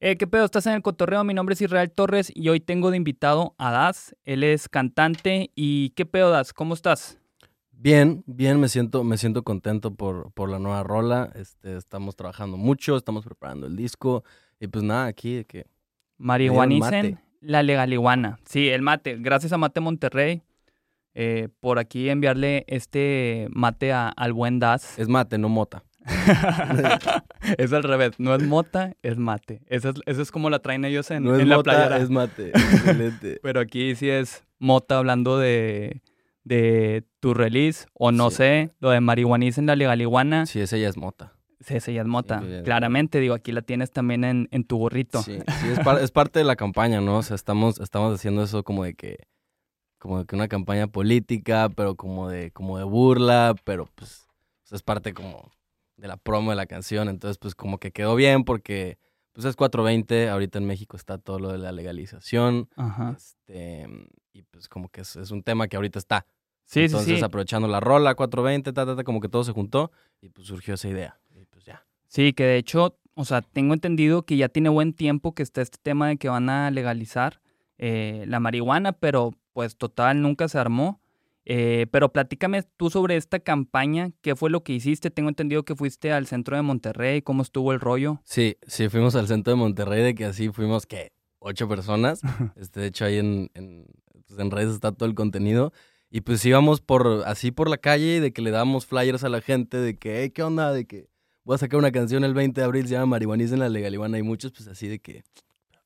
Eh, ¿Qué pedo? Estás en el cotorreo. Mi nombre es Israel Torres y hoy tengo de invitado a Das. Él es cantante. ¿Y qué pedo, Das? ¿Cómo estás? Bien, bien, me siento, me siento contento por, por la nueva rola. Este, estamos trabajando mucho, estamos preparando el disco. Y pues nada, aquí de que. Marihuanicen la legaliguana. Sí, el mate. Gracias a Mate Monterrey eh, por aquí enviarle este mate a- al buen Das. Es mate, no mota. es al revés. No es mota, es mate. Esa es, esa es como la traen ellos en, no es en la mota, playera. es mate. Excelente. Pero aquí sí es mota hablando de, de tu release. O no Sí. sé, lo de marihuanicen la legaliguana. Sí, esa ya es mota. Sí, esa ya es mota. ya Claramente, digo, aquí la tienes también en, en tu gorrito. Sí, sí, es, par- es parte de la campaña, ¿no? O sea, estamos, estamos haciendo eso como de que. Como de que una campaña política, pero como de, como de burla, pero pues es parte como de la promo de la canción. Entonces, pues como que quedó bien porque pues es 420, ahorita en México está todo lo de la legalización. Ajá. Este, y pues como que es, es un tema que ahorita está. Sí, Entonces, sí, sí. aprovechando la rola 420, ta, ta, ta, como que todo se juntó y pues surgió esa idea. Y pues ya. Sí, que de hecho, o sea, tengo entendido que ya tiene buen tiempo que está este tema de que van a legalizar eh, la marihuana, pero pues total nunca se armó. Eh, pero platícame tú sobre esta campaña, qué fue lo que hiciste. Tengo entendido que fuiste al centro de Monterrey, cómo estuvo el rollo. Sí, sí, fuimos al centro de Monterrey, de que así fuimos, ¿qué? Ocho personas. Este, de hecho, ahí en, en, pues, en redes está todo el contenido. Y pues íbamos por, así por la calle, de que le dábamos flyers a la gente, de que, hey, ¿qué onda? De que voy a sacar una canción el 20 de abril, se llama Marihuaniza en la Legalibana. Y muchos, pues así de que.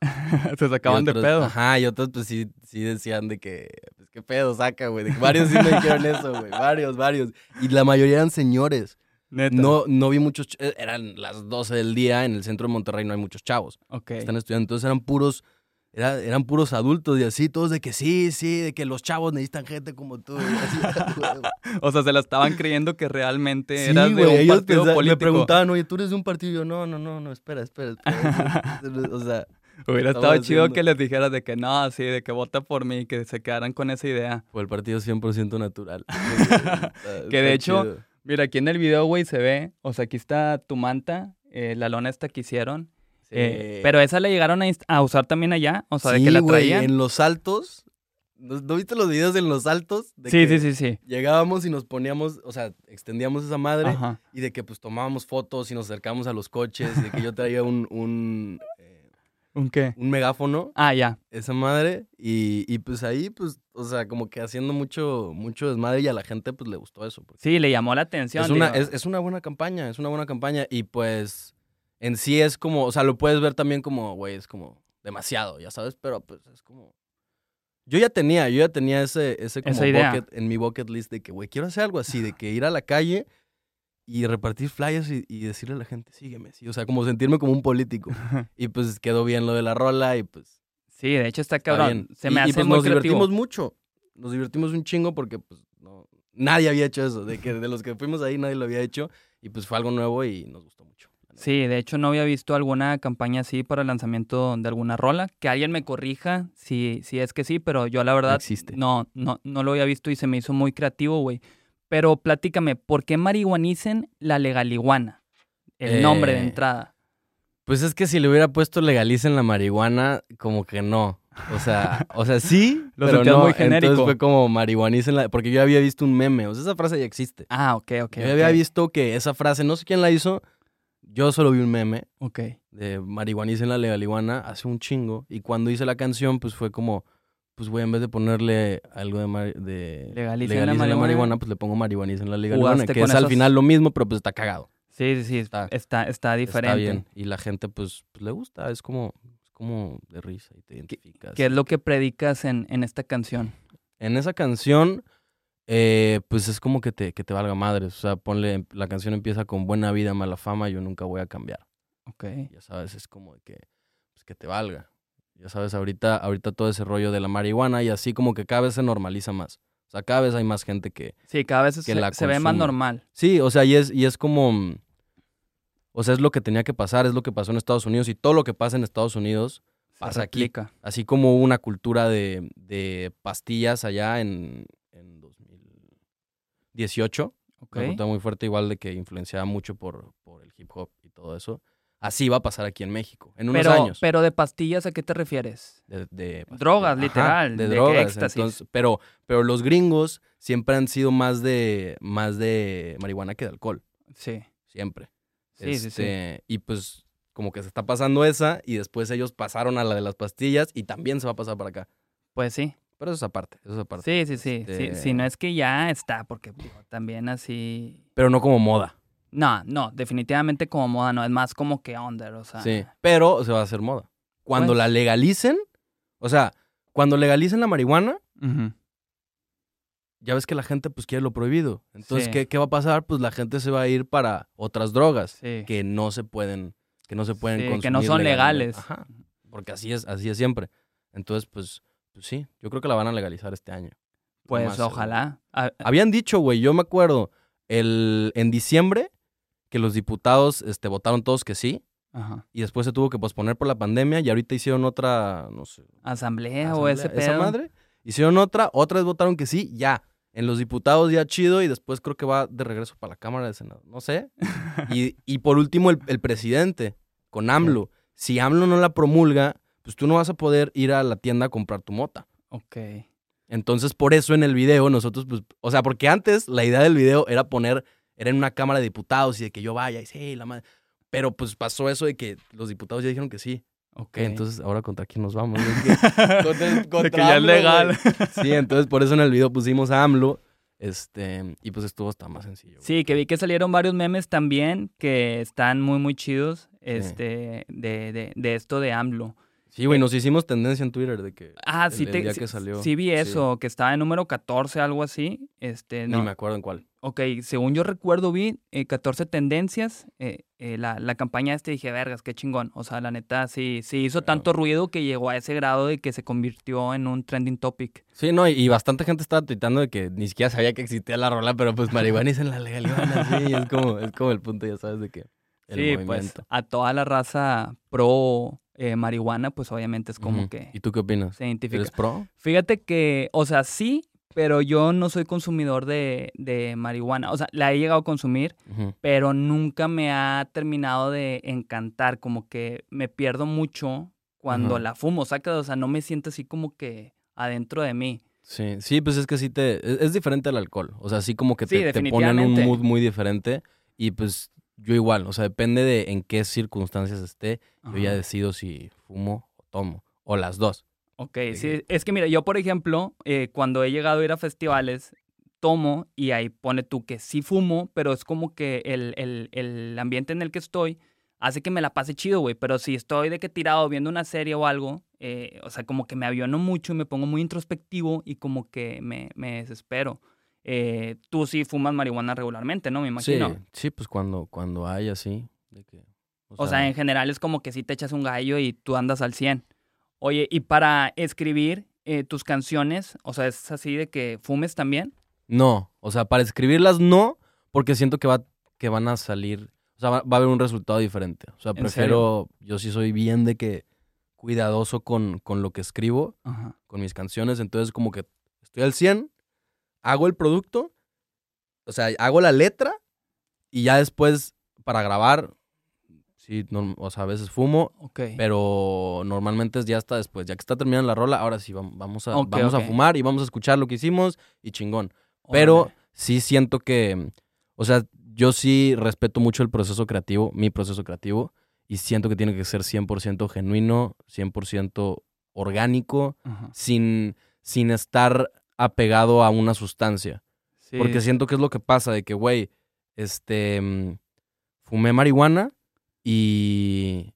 se sacaban de pedo. Ajá, y otros, pues sí, sí decían de que, pues qué pedo, saca, güey. Varios sí me dijeron eso, güey. Varios, varios. Y la mayoría eran señores. Neta. No, no vi muchos, ch- eh, eran las 12 del día, en el centro de Monterrey no hay muchos chavos Ok. que están estudiando. Entonces eran puros, era- eran puros adultos y así, todos de que sí, sí, de que los chavos necesitan gente como tú. así. O sea, se la estaban creyendo que realmente Sí, eras de un ellos partido pensa- político. me preguntaban, oye, ¿tú eres de un partido? Y yo, no, no, no, no, espera, espera, espera. o sea, Hubiera estado chido que les dijeras de que no, sí, de que vota por mí, que se quedaran con esa idea. fue el partido 100% natural. Que de hecho, Mira, aquí en el video, güey, se ve, o sea, aquí está tu manta, eh, la lona esta que hicieron. eh, pero esa la llegaron a, usar también allá, o sea, de que la traían. en los altos, ¿no, no viste los videos en los altos? De Sí, que sí, sí, sí. Llegábamos y nos poníamos, o sea, extendíamos esa madre Ajá. y de que pues tomábamos fotos y nos acercábamos a los coches y de que yo traía un, un, ¿Un qué? un megáfono, Ah, ya. esa madre, y, y, pues ahí pues, o sea, como que haciendo mucho, mucho desmadre y a la gente pues le gustó eso. Sí, le llamó la atención. es, una, es, es una buena campaña, es una buena campaña y pues en sí es como, o sea, lo puedes ver también como, güey, es como demasiado, ya sabes, pero pues es como... Yo ya tenía, yo ya tenía ese, ese como Esa idea. bucket en mi bucket list de que, güey, quiero hacer algo así, de que ir a la calle y repartir flyers y, y decirle a la gente, sígueme, sí, o sea, como sentirme como un político. y pues quedó bien lo de la rola y pues... Sí, de hecho está cabrón. Se Y- me y, hace pues muy nos creativo. divertimos mucho, nos divertimos un chingo porque pues no, nadie había hecho eso, de que de los que fuimos ahí nadie lo había hecho y pues fue algo nuevo y nos gustó mucho. Sí, de hecho no había visto alguna campaña así para el lanzamiento de alguna rola. Que alguien me corrija si, si es que sí, pero yo la verdad existe. no, no, no lo había visto y se me hizo muy creativo, güey. Pero platícame, ¿por qué marihuanicen la legaliguana? El nombre de Eh, entrada. Pues es que si le hubiera puesto legalicen la marihuana, como que no. O sea, o sea, sí, Lo pero no. muy genérico. Entonces fue como marihuanicen la... Porque yo había visto un meme, o sea, esa frase ya existe. Ah, ok, ok. yo había visto que esa frase, no sé quién la hizo, yo solo vi un meme Ok. de marihuanicen la legaliguana hace un chingo. Y cuando hice la canción, pues fue como, pues güey, en vez de ponerle algo de, mari- de Legalicen la marihuana, pues le pongo marihuanicen la legaliguana, Jugaste que es al final lo mismo, pero pues está cagado. Sí, sí, sí. Está- Está, está, diferente. Está bien. Y la gente, pues, pues, le gusta. Es como, es como de risa y te identificas. ¿Qué es lo que predicas en, en esta canción? En esa canción, eh, pues es como que te, que te valga madres. O sea, ponle, la canción empieza con buena vida, mala fama, yo nunca voy a cambiar. Ok. Ya sabes, es como que, pues, que te valga. Ya sabes, ahorita, ahorita todo ese rollo de la marihuana y así como que cada vez se normaliza más. O sea, cada vez hay más gente que, Sí, cada vez Que se, la se ve más normal. Sí, o sea, y es, y es como. O sea, es lo que tenía que pasar, es lo que pasó en Estados Unidos. Y todo lo que pasa en Estados Unidos pasa aquí. Así como hubo una cultura de, de pastillas allá en, en 2018. Ok. Una cultura muy fuerte, igual de que influenciaba mucho por, por el hip hop y todo eso. Así va a pasar aquí en México, en unos Pero, años. pero de pastillas, ¿a qué te refieres? de, de- Drogas, Ajá, literal, de de drogas. éxtasis. entonces, pero, pero los gringos siempre han sido más de, más de marihuana que de alcohol, Sí. siempre. Sí, sí, sí. Este, Y pues como que se está pasando esa y después ellos pasaron a la de las pastillas y también se va a pasar para acá. Pues sí. Pero eso es aparte, eso es aparte. Sí, sí, sí. sí. Este- Si no es que ya está, porque digo, también así. Pero no como moda. No, no, definitivamente como moda no, es más como que under, o sea. Sí. Pero se va a hacer moda. Cuando Pues. la legalicen, o sea, cuando legalicen la marihuana, ya ves que la gente pues quiere lo prohibido. Entonces, Sí. ¿qué, qué va a pasar? Pues la gente se va a ir para otras drogas Sí. que no se pueden, que no se pueden Sí, que consumir no son legalmente. legales. Ajá. Porque así es, así es siempre. Entonces, pues, pues sí, yo creo que la van a legalizar este año. Pues seguro. ojalá. Habían dicho, güey, yo me acuerdo, el, en diciembre, que los diputados este, votaron todos que sí, Ajá. y después se tuvo que posponer por la pandemia, y ahorita hicieron otra, no sé, Asamblea, o ese esa pedo. madre. Hicieron otra, otras votaron que sí, ya. En los diputados ya chido, y después creo que va de regreso para la Cámara de Senado, no sé. y, y por último, el, el presidente, con AMLO. Si AMLO no la promulga, pues tú no vas a poder ir a la tienda a comprar tu mota. Ok. Entonces, por eso en el video nosotros, pues, o sea, porque antes la idea del video era poner, era en una Cámara de Diputados y de que yo vaya y sí, la madre. Pero pues pasó eso de que los diputados ya dijeron que sí. Ok. Entonces, ahora contra quién nos vamos. Es que- contra- contra que ya es legal. Sí, entonces por eso en el video pusimos a AMLO. Este, y pues estuvo hasta más sencillo. Sí, que vi que salieron varios memes también que están muy, muy chidos este, de, de, de esto de AMLO. Sí, güey, nos hicimos tendencia en Twitter de que Ah, el- sí, el te, día sí, que salió. sí vi Sí. eso, que estaba en número 14, algo así. Este, ni no. me acuerdo en cuál. Ok, según yo recuerdo, vi eh, 14 tendencias. eh, eh, la, la campaña este dije, vergas, qué chingón. O sea, la neta, sí, sí hizo tanto ruido que llegó a ese grado de que se convirtió en un trending topic. Sí, no, y, y bastante gente estaba tuitando de que ni siquiera sabía que existía la rola, pero pues marihuana en la legalidad, sí, es como, es como el punto, ya sabes, de que el sí, pues movimiento. a toda la raza pro eh, marihuana, pues obviamente es como que ¿Y tú qué opinas? se identifica. ¿Eres pro? Fíjate que, o sea, sí, pero yo no soy consumidor de, de marihuana. O sea, la he llegado a consumir, pero nunca me ha terminado de encantar. Como que me pierdo mucho cuando Ajá. la fumo, saca, o sea, no me siento así como que adentro de mí. Sí, sí, pues es que sí te... Es, es diferente al alcohol. O sea, sí como que Sí, te, te pone en un mood muy diferente. Y pues yo igual, o sea, depende de en qué circunstancias esté. Yo ya decido si fumo o tomo. O las dos. Ok, sí, es que mira, yo por ejemplo, eh, cuando he llegado a ir a festivales, tomo y ahí pone tú que sí fumo, pero es como que el, el, el ambiente en el que estoy hace que me la pase chido, güey. Pero si estoy de que tirado viendo una serie o algo, eh, o sea, como que me aviono mucho y me pongo muy introspectivo y como que me, me desespero. Eh, tú sí fumas marihuana regularmente, ¿no? Me imagino. Sí, sí, pues cuando, cuando hay así. De que, O sea, en general es como que si te echas un gallo y tú andas al 100. Oye, y para escribir eh, tus canciones, o sea, es así de que fumes también. No, o sea, para escribirlas no, porque siento que, va, que van a salir, o sea, va, va a haber un resultado diferente. O sea, ¿En prefiero, yo sí soy bien de que cuidadoso con, con lo que escribo, Ajá. con mis canciones, entonces como que estoy al 100, hago el producto, o sea, hago la letra y ya después para grabar, sí, norm- o sea, a veces fumo, pero normalmente es ya hasta después, ya que está terminando la rola, ahora sí vam- vamos a, vamos a fumar y vamos a escuchar lo que hicimos y chingón. Pero sí siento que, o sea, yo sí respeto mucho el proceso creativo, mi proceso creativo, y siento que tiene que ser 100% genuino, 100% orgánico, Ajá. sin, sin estar apegado a una sustancia. Sí. Porque siento que es lo que pasa, de que, güey, este, fumé marihuana y,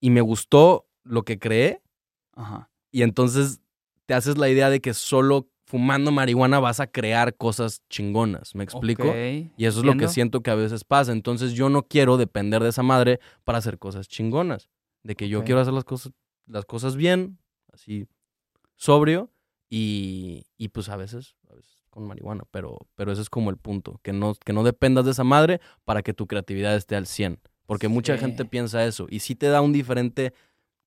y me gustó lo que creé, Ajá. y entonces te haces la idea de que solo fumando marihuana vas a crear cosas chingonas, ¿me explico? Y eso es lo que siento que a veces pasa. Entonces yo no quiero depender de esa madre para hacer cosas chingonas. De que yo quiero hacer las cosas, las cosas bien, así sobrio, y, y pues a veces, a veces con marihuana. Pero, pero ese es como el punto. Que no, que no dependas de esa madre para que tu creatividad esté al 100. Porque mucha gente piensa eso. Y sí te da un diferente,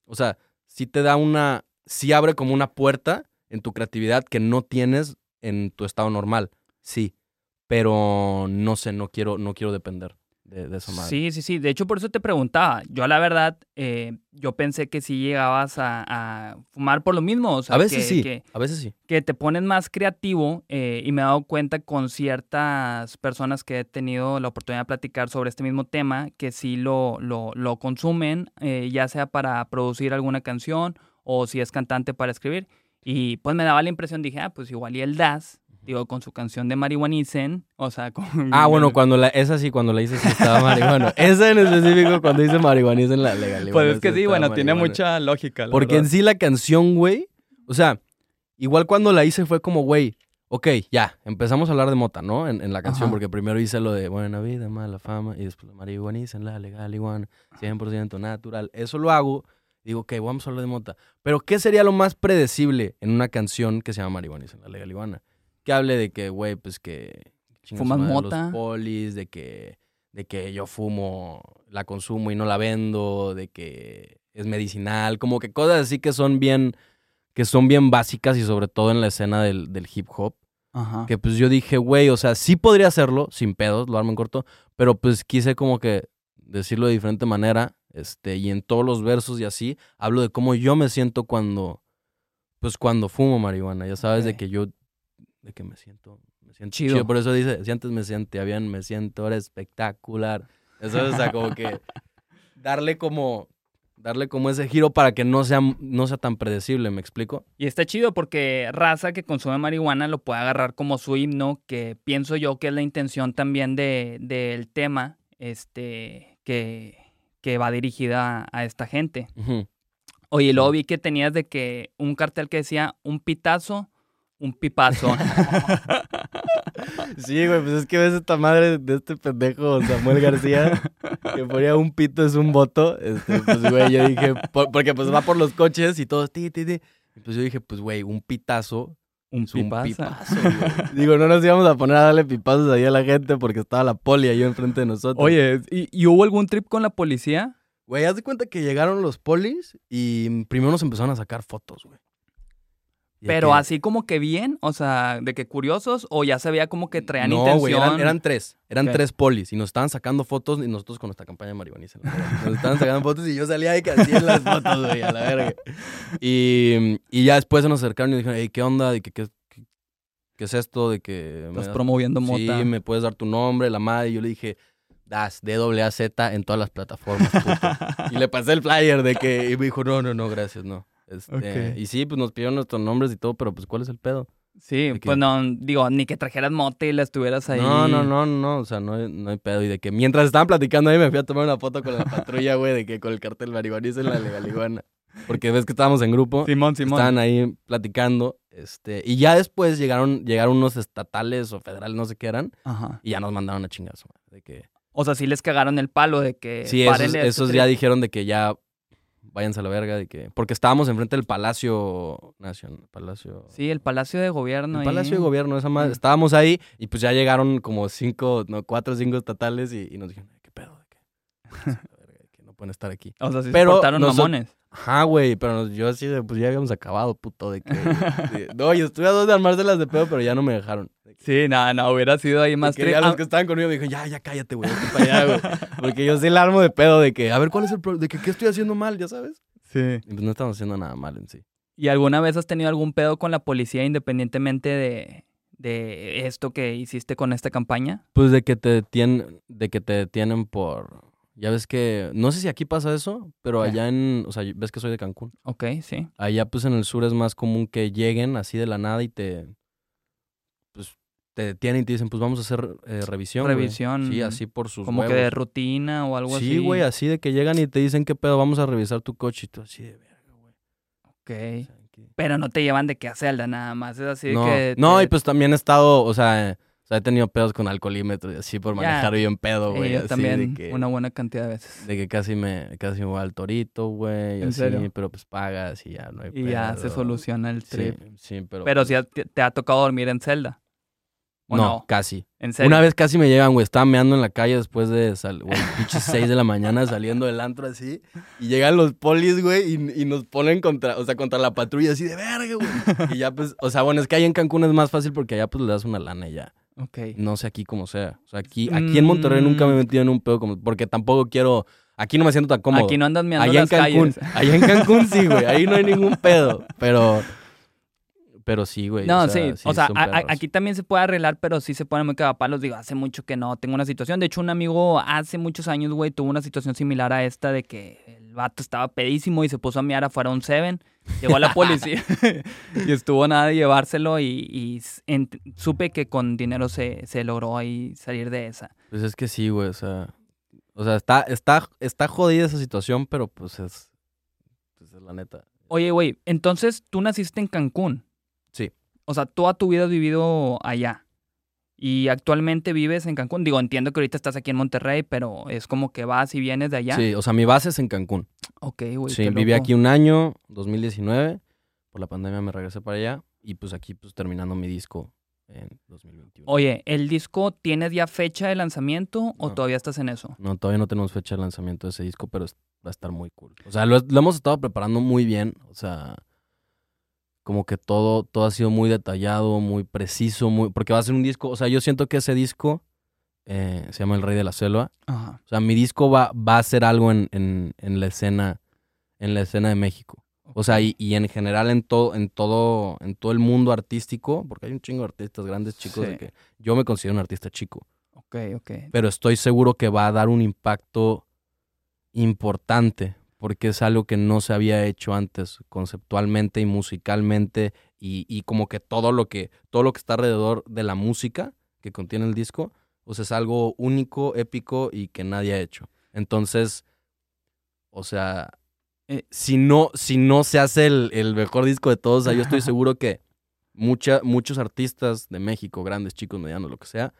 o sea, sí te da una, sí abre como una puerta en tu creatividad que no tienes en tu estado normal. Sí pero no sé, no quiero, no quiero depender de, de esa madre. Sí, sí, sí. De hecho, por eso te preguntaba. Yo, la verdad, eh, yo pensé que si llegabas a, a fumar por lo mismo. O sea, a veces que, sí, Que, a veces sí. que te pones más creativo eh, y me he dado cuenta con ciertas personas que he tenido la oportunidad de platicar sobre este mismo tema, que sí lo, lo, lo consumen, eh, ya sea para producir alguna canción o si es cantante para escribir. Y pues me daba la impresión, dije, ah, pues igual y el Das, digo, con su canción de Marihuanicen, o sea, con... Ah, bueno, cuando la, esa sí, cuando la hice sí estaba marihuana. esa en específico, cuando dice marihuana en la legal. Pues es que sí, bueno, tiene mucha lógica. la Porque en sí la canción, güey, o sea, igual cuando la hice fue como, güey, ok, ya, empezamos a hablar de mota, ¿no? En, en la canción, Ajá. porque primero hice lo de buena vida, mala fama, y después marihuanicen la legal iguana, 100% natural. Eso lo hago, digo, ok, vamos a hablar de mota. Pero, ¿qué sería lo más predecible en una canción que se llama marihuanicen la legal iguana? Que hable de que, güey, pues que... Fumas mota. Los polis, de que, de que yo fumo, la consumo y no la vendo, de que es medicinal, como que cosas así que son bien, que son bien básicas y sobre todo en la escena del, del hip hop. Ajá. Que pues yo dije, güey, o sea, sí podría hacerlo, sin pedos, lo armo en corto, pero pues quise como que decirlo de diferente manera, este, y en todos los versos y así, hablo de cómo yo me siento cuando, pues cuando fumo marihuana, ya sabes, de que yo, de que me siento, me siento Chido. chido. Por eso dice, si antes me sentía bien, me siento ahora espectacular. Eso, o sea, como que darle como, darle como ese giro para que no sea, no sea tan predecible, ¿me explico? Y está chido porque raza que consume marihuana lo puede agarrar como su himno, que pienso yo que es la intención también de, del tema este, que, que va dirigida a esta gente. Ujú. Oye, luego vi que tenías de que un cartel que decía un pitazo, un pipazo. Sí, güey, pues es que ves esta madre de este pendejo Samuel García que ponía un pito es un voto. Este, pues, güey, yo dije, por- porque pues va por los coches y todos, ti, ti, ti. Y pues yo dije, pues, güey, un pitazo un es un pipazo. pipazo. güey. Digo, no nos íbamos a poner a darle pipazos ahí a la gente porque estaba la poli ahí enfrente de nosotros. Oye, ¿y, y hubo algún trip con la policía? Güey, haz de cuenta que llegaron los polis y primero nos empezaron a sacar fotos, güey. Pero que- así como que bien, o sea, de que curiosos, o ya se veía como que traían no, intención. güey, eran, eran tres. Eran tres polis y nos estaban sacando fotos y nosotros con nuestra campaña de marihuaniza. Nos estaban sacando fotos y yo salía de que así en las fotos, güey, a la verga. Y, y ya después se nos acercaron y dijeron, hey, ¿qué onda? ¿De que, qué, qué- qué es esto? De que... Estás das- promoviendo mota. Sí, me puedes dar tu nombre, la madre. Y yo le dije, das, D-A-Z en todas las plataformas, puto. y le pasé el flyer de que... Y me dijo, no, no, no, gracias, no. Este. Y sí, pues nos pidieron nuestros nombres y todo, pero pues ¿cuál es el pedo? Sí, que- pues no, digo, ni que trajeras mote y la estuvieras ahí. No, no, no, no, o sea, no, hay- no hay pedo. Y de que mientras estaban platicando ahí me fui a tomar una foto con la patrulla, güey, de que con el cartel marihuaniza en la legaliguana. Porque ves que estábamos en grupo, Simón, Simón. estaban ahí platicando, este, y ya después llegaron, llegaron unos estatales o federales, no sé qué eran, Ajá. y ya nos mandaron a chingazo, de que... O sea, sí les cagaron el palo de que. Sí, esos, este esos ya dijeron de que ya váyanse a la verga, de que... Porque estábamos enfrente del Palacio Nacional, Palacio... Sí, el Palacio de Gobierno. El ahí. Palacio de Gobierno, esa madre. Estábamos ahí y pues ya llegaron como cinco, no, cuatro o cinco estatales y, y nos dijeron, ¿qué pedo? ¿De qué? Que no pueden estar aquí. O sea, sí Pero se portaron noso- mamones. Ajá, güey, pero yo así de, pues ya habíamos acabado, puto, de que... de- no, yo estuve a dos de armárselas de pedo, pero ya no me dejaron. De que- Sí, nada, no, hubiera sido ahí más que los Ah, que estaban conmigo me dijeron, ya, ya cállate, güey, para allá, güey. Porque yo sí la armo de pedo de que, a ver, ¿cuál es el problema? De que, ¿qué estoy haciendo mal, ya sabes? Sí. Y pues no estamos haciendo nada mal en sí. ¿Y alguna vez has tenido algún pedo con la policía independientemente de, de esto que hiciste con esta campaña? Pues de que te detienen, de que te detienen por... Ya ves que, no sé si aquí pasa eso, pero allá en, o sea, ves que soy de Cancún. Ok, sí. Allá pues en el sur es más común que lleguen así de la nada y te, pues te detienen y te dicen, pues vamos a hacer eh, revisión. güey". Revisión. Sí, así por sus Como que de rutina o algo así. Sí, güey, así de que llegan y te dicen qué pedo, vamos a revisar tu coche y tú así de verga, güey. Ok. O sea, que- Pero no te llevan de que a celda nada más. Es así de no, que. no, y pues también he estado, o sea, eh, sea, he tenido pedos con alcoholímetro y así por manejar bien pedo, güey. yo así también de que, una buena cantidad de veces. de que casi me, casi me voy al torito, güey, y ¿En así, serio? pero pues pagas y ya no hay Y ya se soluciona el Sí, trip. sí, pero... Pero pues, si te, te ha tocado dormir en celda. ¿O no, no? casi. En serio. Una vez casi me llegan, güey. Estaba meando en la calle después de, sal, güey, pinches 6 de la mañana saliendo del antro así. Y llegan los polis, güey, y, y nos ponen contra, o sea, contra la patrulla así de verga, güey. Y ya, pues, o sea, bueno, es que ahí en Cancún es más fácil porque allá, pues, le das una lana y ya. No sé aquí cómo sea. O sea, aquí, aquí en Monterrey nunca me he Mm. metido en un pedo como... Porque tampoco quiero... Aquí no me siento tan cómodo. Aquí no andas mirando Allá en las Cancún. calles. Allá en Cancún sí, güey. Ahí no hay ningún pedo. Pero... Pero sí, güey. No, o sea, sí. O sea, a- a- aquí también se puede arreglar, pero sí se ponen muy cagapalos. Digo, hace mucho que no tengo una situación. De hecho, un amigo hace muchos años, güey, tuvo una situación similar a esta de que el vato estaba pedísimo y se puso a miar afuera un Seven. Llegó la policía y estuvo nada de llevárselo y, supe que con dinero se, se logró ahí salir de esa. Pues es que sí, güey. O sea... O sea, está, está, está jodida esa situación, pero pues es... Pues es la neta. Oye, güey, entonces tú naciste en Cancún. Sí. O sea, toda tu vida has vivido allá. Y actualmente vives en Cancún. Digo, entiendo que ahorita estás aquí en Monterrey, pero es como que vas y vienes de allá. Sí, o sea, mi base es en Cancún. Ok, güey. Sí, qué viví loco. aquí un año, 2019. Por la pandemia me regresé para allá. Y pues aquí, pues terminando mi disco en 2021. Oye, ¿el disco tienes ya fecha de lanzamiento o No. todavía estás en eso? No, todavía no tenemos fecha de lanzamiento de ese disco, pero va a estar muy cool. O sea, lo, lo hemos estado preparando muy bien. O sea, como que todo, todo ha sido muy detallado, muy preciso, muy. Porque va a ser un disco. O sea, yo siento que ese disco eh, se llama El Rey de la Selva. Ajá. O sea, mi disco va, va a ser algo en, en, en la escena, en la escena de México. O sea, y, y en general en todo, en todo, en todo el mundo artístico, porque hay un chingo de artistas grandes, chicos, de que yo me considero un artista chico. Ok, ok. Pero estoy seguro que va a dar un impacto importante, porque es algo que no se había hecho antes, conceptualmente y musicalmente, y, y como que todo lo que, todo lo que está alrededor de la música que contiene el disco, pues es algo único, épico y que nadie ha hecho. Entonces, o sea, Eh, si no, si no se hace el, el mejor disco de todos, o sea, yo estoy seguro que mucha, muchos artistas de México, grandes, chicos, medianos, lo que sea,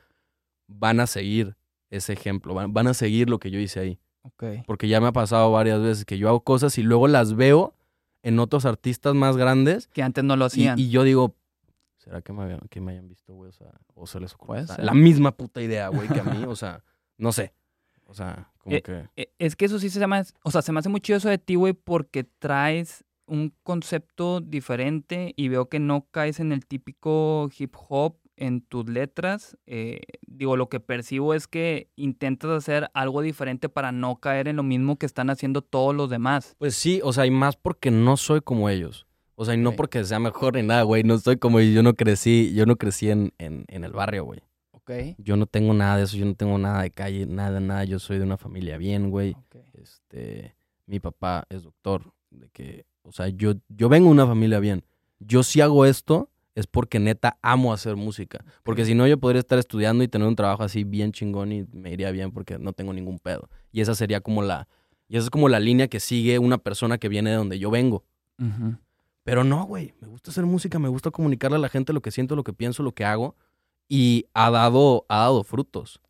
van a seguir ese ejemplo, van, van a seguir lo que yo hice ahí. Ok. Porque ya me ha pasado varias veces que yo hago cosas y luego las veo en otros artistas más grandes Que antes no lo hacían. y yo digo, ¿será que me, que me hayan visto, güey? O sea, o se les ocurre. La misma puta idea, güey, que a mí, o sea, no sé. O sea, como Eh, que... Eh, Es que eso sí se llama, o sea, se me hace muy chido eso de ti, güey, porque traes un concepto diferente y veo que no caes en el típico hip hop en tus letras. Eh, digo, lo que percibo es que intentas hacer algo diferente para no caer en lo mismo que están haciendo todos los demás. Pues sí, o sea, y más porque no soy como ellos. O sea, y no porque sea mejor ni nada, güey. No soy como ellos. Yo no crecí, yo no crecí en, en, en el barrio, güey. Ok. Yo no tengo nada de eso, yo no tengo nada de calle, nada, nada. Yo soy de una familia bien, güey. Ok. Este, mi papá es doctor. De que, o sea, yo, yo vengo de una familia bien. Yo si hago esto es porque neta amo hacer música. Porque si no, yo podría estar estudiando y tener un trabajo así bien chingón y me iría bien porque no tengo ningún pedo. Y esa sería como la, y esa es como la línea que sigue una persona que viene de donde yo vengo. Pero no, güey. Me gusta hacer música, me gusta comunicarle a la gente lo que siento, lo que pienso, lo que hago. Y ha dado, ha dado frutos.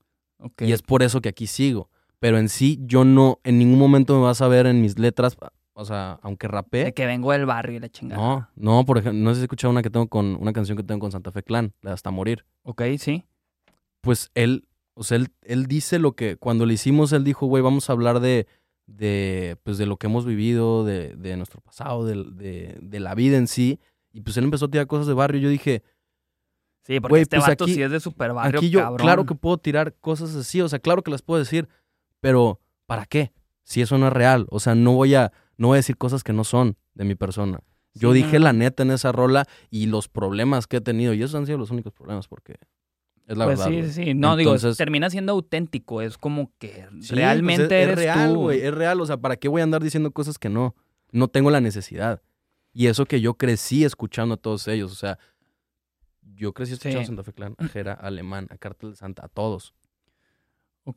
Y es por eso que aquí sigo. Pero en sí, yo no, en ningún momento me vas a ver en mis letras, o sea, aunque De rapé. que vengo del barrio y la chingada. No, no, por ejemplo, no sé si has escuchado una que tengo con, una canción que tengo con Santa Fe Clan, la de Hasta Morir. Ok, sí. Pues él, o sea, él, él dice lo que, cuando le hicimos, él dijo, güey, vamos a hablar de, de, pues de lo que hemos vivido, de, de nuestro pasado, de, de, de la vida en sí. Y pues él empezó a tirar cosas de barrio y yo dije, Sí, porque este pues vato aquí- sí es de super barrio, Aquí yo, cabrón. claro que puedo tirar cosas así, o sea, claro que las puedo decir, pero ¿para qué? Si eso no es real, o sea, no voy a, no voy a decir cosas que no son de mi persona. Yo Sí, dije no, la neta en esa rola y los problemas que he tenido, y esos han sido los únicos problemas porque es la pues verdad. sí, güey. sí, sí. No, digo, Entonces- termina siendo auténtico. Es como que Sí, pues realmente es, es eres real, tú. güey, es real, o sea, ¿para qué voy a andar diciendo cosas que no? No tengo la necesidad. Y eso que yo crecí escuchando a todos ellos, o sea, yo crecí escuchando Sí. a Santa Fe Clan, a Jera, a Alemán, a Cartel de Santa, a todos.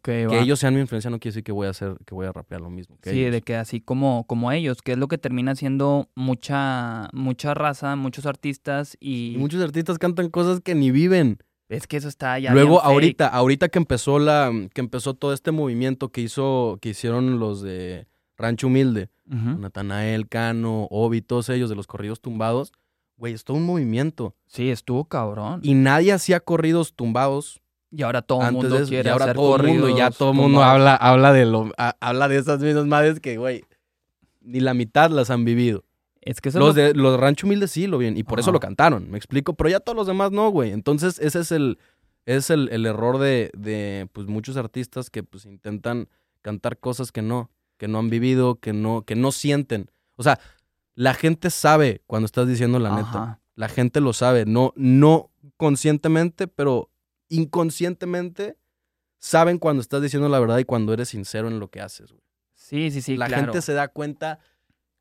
Que va. ellos sean mi influencia no quiere decir que voy a hacer, que voy a rapear lo mismo. Que Sí, ellos. de que así como, como ellos, que es lo que termina siendo mucha, mucha raza, muchos artistas y, Y muchos artistas cantan cosas que ni viven. es que eso está ya Luego, fake. ahorita, ahorita que empezó la, que empezó todo este movimiento que hizo, que hicieron los de Rancho Humilde, Ujú. Natanael, Cano, Obi, todos ellos de los corridos tumbados, güey, es todo un movimiento. Sí, estuvo cabrón. Y nadie hacía corridos tumbados ahora todo el mundo eso. quiere Y ahora hacer todo el mundo, y ya corridos todo el mundo habla, habla de lo, a- habla de esas mismas madres que, güey, ni la mitad las han vivido. Es que eso Los lo- de los de Rancho Humilde sí lo bien, y por eso lo cantaron, me explico, pero ya todos los demás no, güey. Entonces, ese es el Es el, el error de, de, pues, muchos artistas que, pues, intentan cantar cosas que no, que no han vivido, que no, que no sienten. O sea, la gente sabe cuando estás diciendo la neta. La gente lo sabe, no, no conscientemente, pero inconscientemente saben cuando estás diciendo la verdad y cuando eres sincero en lo que haces. güey. Sí, sí, sí, la claro. gente se da cuenta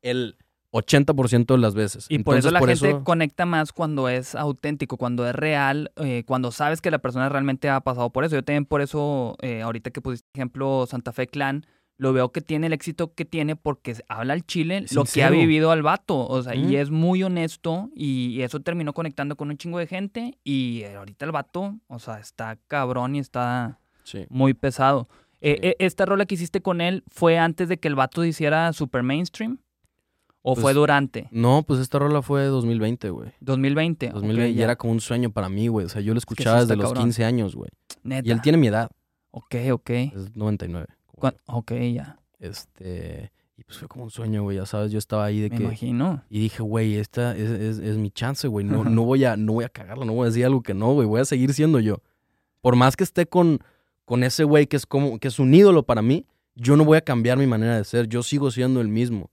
el 80% de las veces. Y por eso la gente conecta más cuando es auténtico, cuando es real, eh, cuando sabes que la persona realmente ha pasado por eso. Yo también por eso, eh, ahorita que pusiste ejemplo Santa Fe Clan, lo veo que tiene el éxito que tiene porque habla al chile lo que ha vivido al vato. O sea, y es muy honesto y, y eso terminó conectando con un chingo de gente y eh, ahorita el vato, o sea, está cabrón y está Sí. muy pesado. Eh, Sí. eh, ¿Esta rola que hiciste con él fue antes de que el vato hiciera super mainstream? ¿O Pues, fue durante? No, pues esta rola fue 2020, güey. 2020. ok, 2020 y ya. era como un sueño para mí, güey. O sea, yo lo escuchaba desde los cabrón. 15 años, güey. Y él tiene mi edad, Ok, ok. es 99. Ok, ya. Este, y pues fue como un sueño, güey, ya sabes, yo estaba ahí de Me que imagino. y dije, güey, esta es, es- es mi chance, güey. No, no voy a no voy a cagarla, no voy a decir algo que no, güey, voy a seguir siendo yo. Por más que esté con con ese güey que es como que es un ídolo para mí, yo no voy a cambiar mi manera de ser, yo sigo siendo el mismo.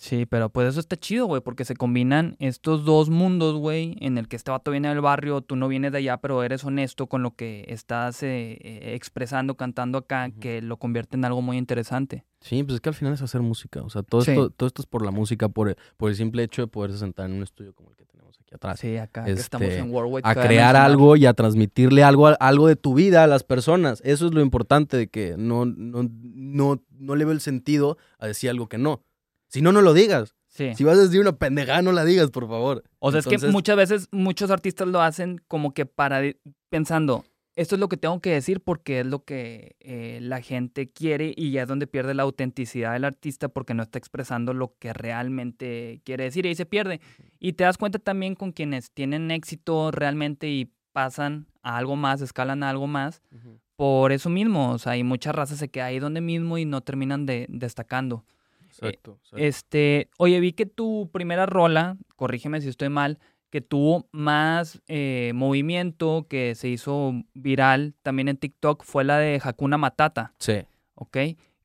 Sí, pero pues eso está chido, güey, porque se combinan estos dos mundos, güey, en el que este vato viene del barrio, tú no vienes de allá, pero eres honesto con lo que estás eh, eh, expresando, cantando acá, que lo convierte en algo muy interesante. Sí, pues es que al final es hacer música. O sea, todo, Sí. esto, todo esto es por la música, por el, por el simple hecho de poderse sentar en un estudio como el que tenemos aquí atrás. Sí, acá que estamos Este, en Worldwide. A crear algo y a transmitirle algo, algo de tu vida a las personas. Eso es lo importante de que no, no, no, no le veo el sentido a decir algo que no. Si no, no lo digas. Sí. Si vas a decir una pendejada, no la digas, por favor. O sea, es que muchas veces muchos artistas lo hacen como que para pensando, esto es lo que tengo que decir porque es lo que eh, la gente quiere y ya es donde pierde la autenticidad del artista porque no está expresando lo que realmente quiere decir y ahí se pierde. Y te das cuenta también con quienes tienen éxito realmente y pasan a algo más, escalan a algo más, por eso mismo. O sea, hay muchas razas se queda ahí donde mismo y no terminan de, destacando. Exacto. exacto. Este, oye, vi que tu primera rola, corrígeme si estoy mal, que tuvo más eh, movimiento, que se hizo viral también en TikTok, fue la de Hakuna Matata, sí. ¿ok?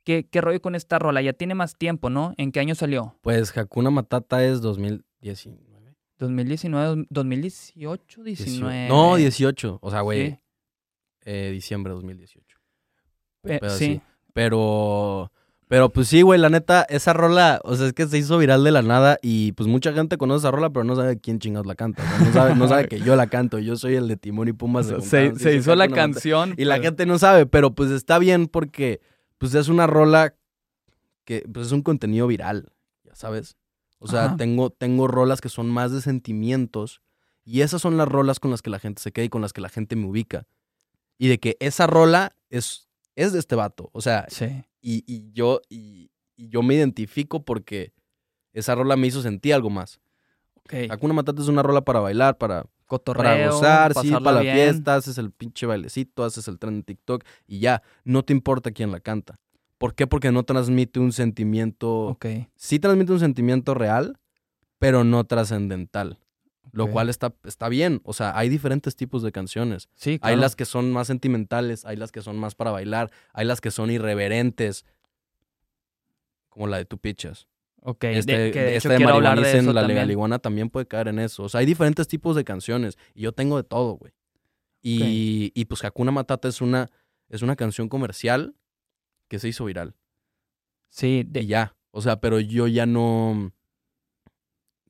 ¿Qué, ¿Qué rollo con esta rola? Ya tiene más tiempo, ¿no? ¿En qué año salió? Pues Hakuna Matata es 2019. 2019, 2018, 19. No, 18. O sea, güey, Sí, eh, diciembre de 2018. eh, pedo sí. Pero, pero pues sí, güey, la neta, esa rola, o sea, es que se hizo viral de la nada y pues mucha gente conoce esa rola, pero no sabe quién chingados la canta. O sea, no sabe, no sabe que yo la canto, yo soy el de Timón y Pumbas. Se, se hizo la canción. Y la gente no sabe, pero pues está bien porque pues es una rola que pues es un contenido viral, ya sabes. O sea, Ajá. tengo, tengo rolas que son más de sentimientos y esas son las rolas con las que la gente se queda y con las que la gente me ubica. Y de que esa rola es, es de este vato. O sea, Sí. y, y yo, y, y yo me identifico porque esa rola me hizo sentir algo más. Ok. Hakuna Matata es una rola para bailar, para, Cotorreo, para gozar, sí, para la bien. fiesta, haces el pinche bailecito, haces el tren en TikTok y ya, no te importa quién la canta. ¿Por qué? Porque no transmite un sentimiento, Ok. sí transmite un sentimiento real, pero no trascendental. Lo cual está, está bien. O sea, hay diferentes tipos de canciones. Sí, Hay claro. las que son más sentimentales, hay las que son más para bailar, hay las que son irreverentes, como la de Tu Pichas. Ok, Este, de, que de hecho esta de quiero hablar de eso la también. legaliguana también puede caer en eso. O sea, hay diferentes tipos de canciones y yo tengo de todo, güey. Y, y pues Hakuna Matata es una, es una canción comercial que se hizo viral. Sí, de- Y ya. O sea, pero yo ya no.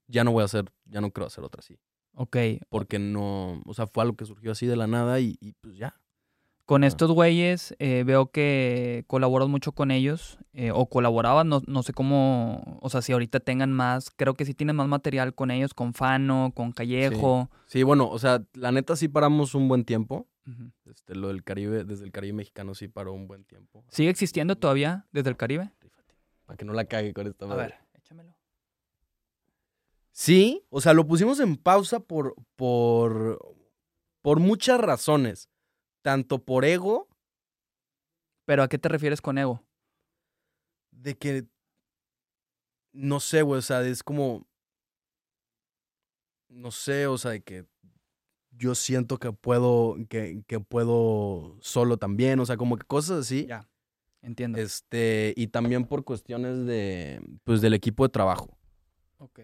Ya no voy a hacer. Ya no quiero hacer otra así. ok. Porque no. O sea, fue algo que surgió así de la nada y, y pues ya. Con Ah. estos güeyes eh, veo que colaboras mucho con ellos eh, o colaborabas, no, no sé cómo, o sea, si ahorita tengan más, creo que sí tienen más material con ellos, con Fano, con Callejo. Sí, bueno, o sea, la neta sí paramos un buen tiempo. Este, lo del Caribe, desde el Caribe mexicano sí paró un buen tiempo. ¿Sigue existiendo todavía desde el Caribe? Para que no la cague con esta A madre. ver, échamelo. Sí, o sea, lo pusimos en pausa por, por, por muchas razones. Tanto por ego, ¿Pero a qué te refieres con ego? de que, no sé, güey, o sea, es como, no sé, o sea, de que yo siento que puedo, que, que puedo solo también, o sea, como que cosas así. Ya, entiendo. Este, y también por cuestiones de, pues, del equipo de trabajo. ok.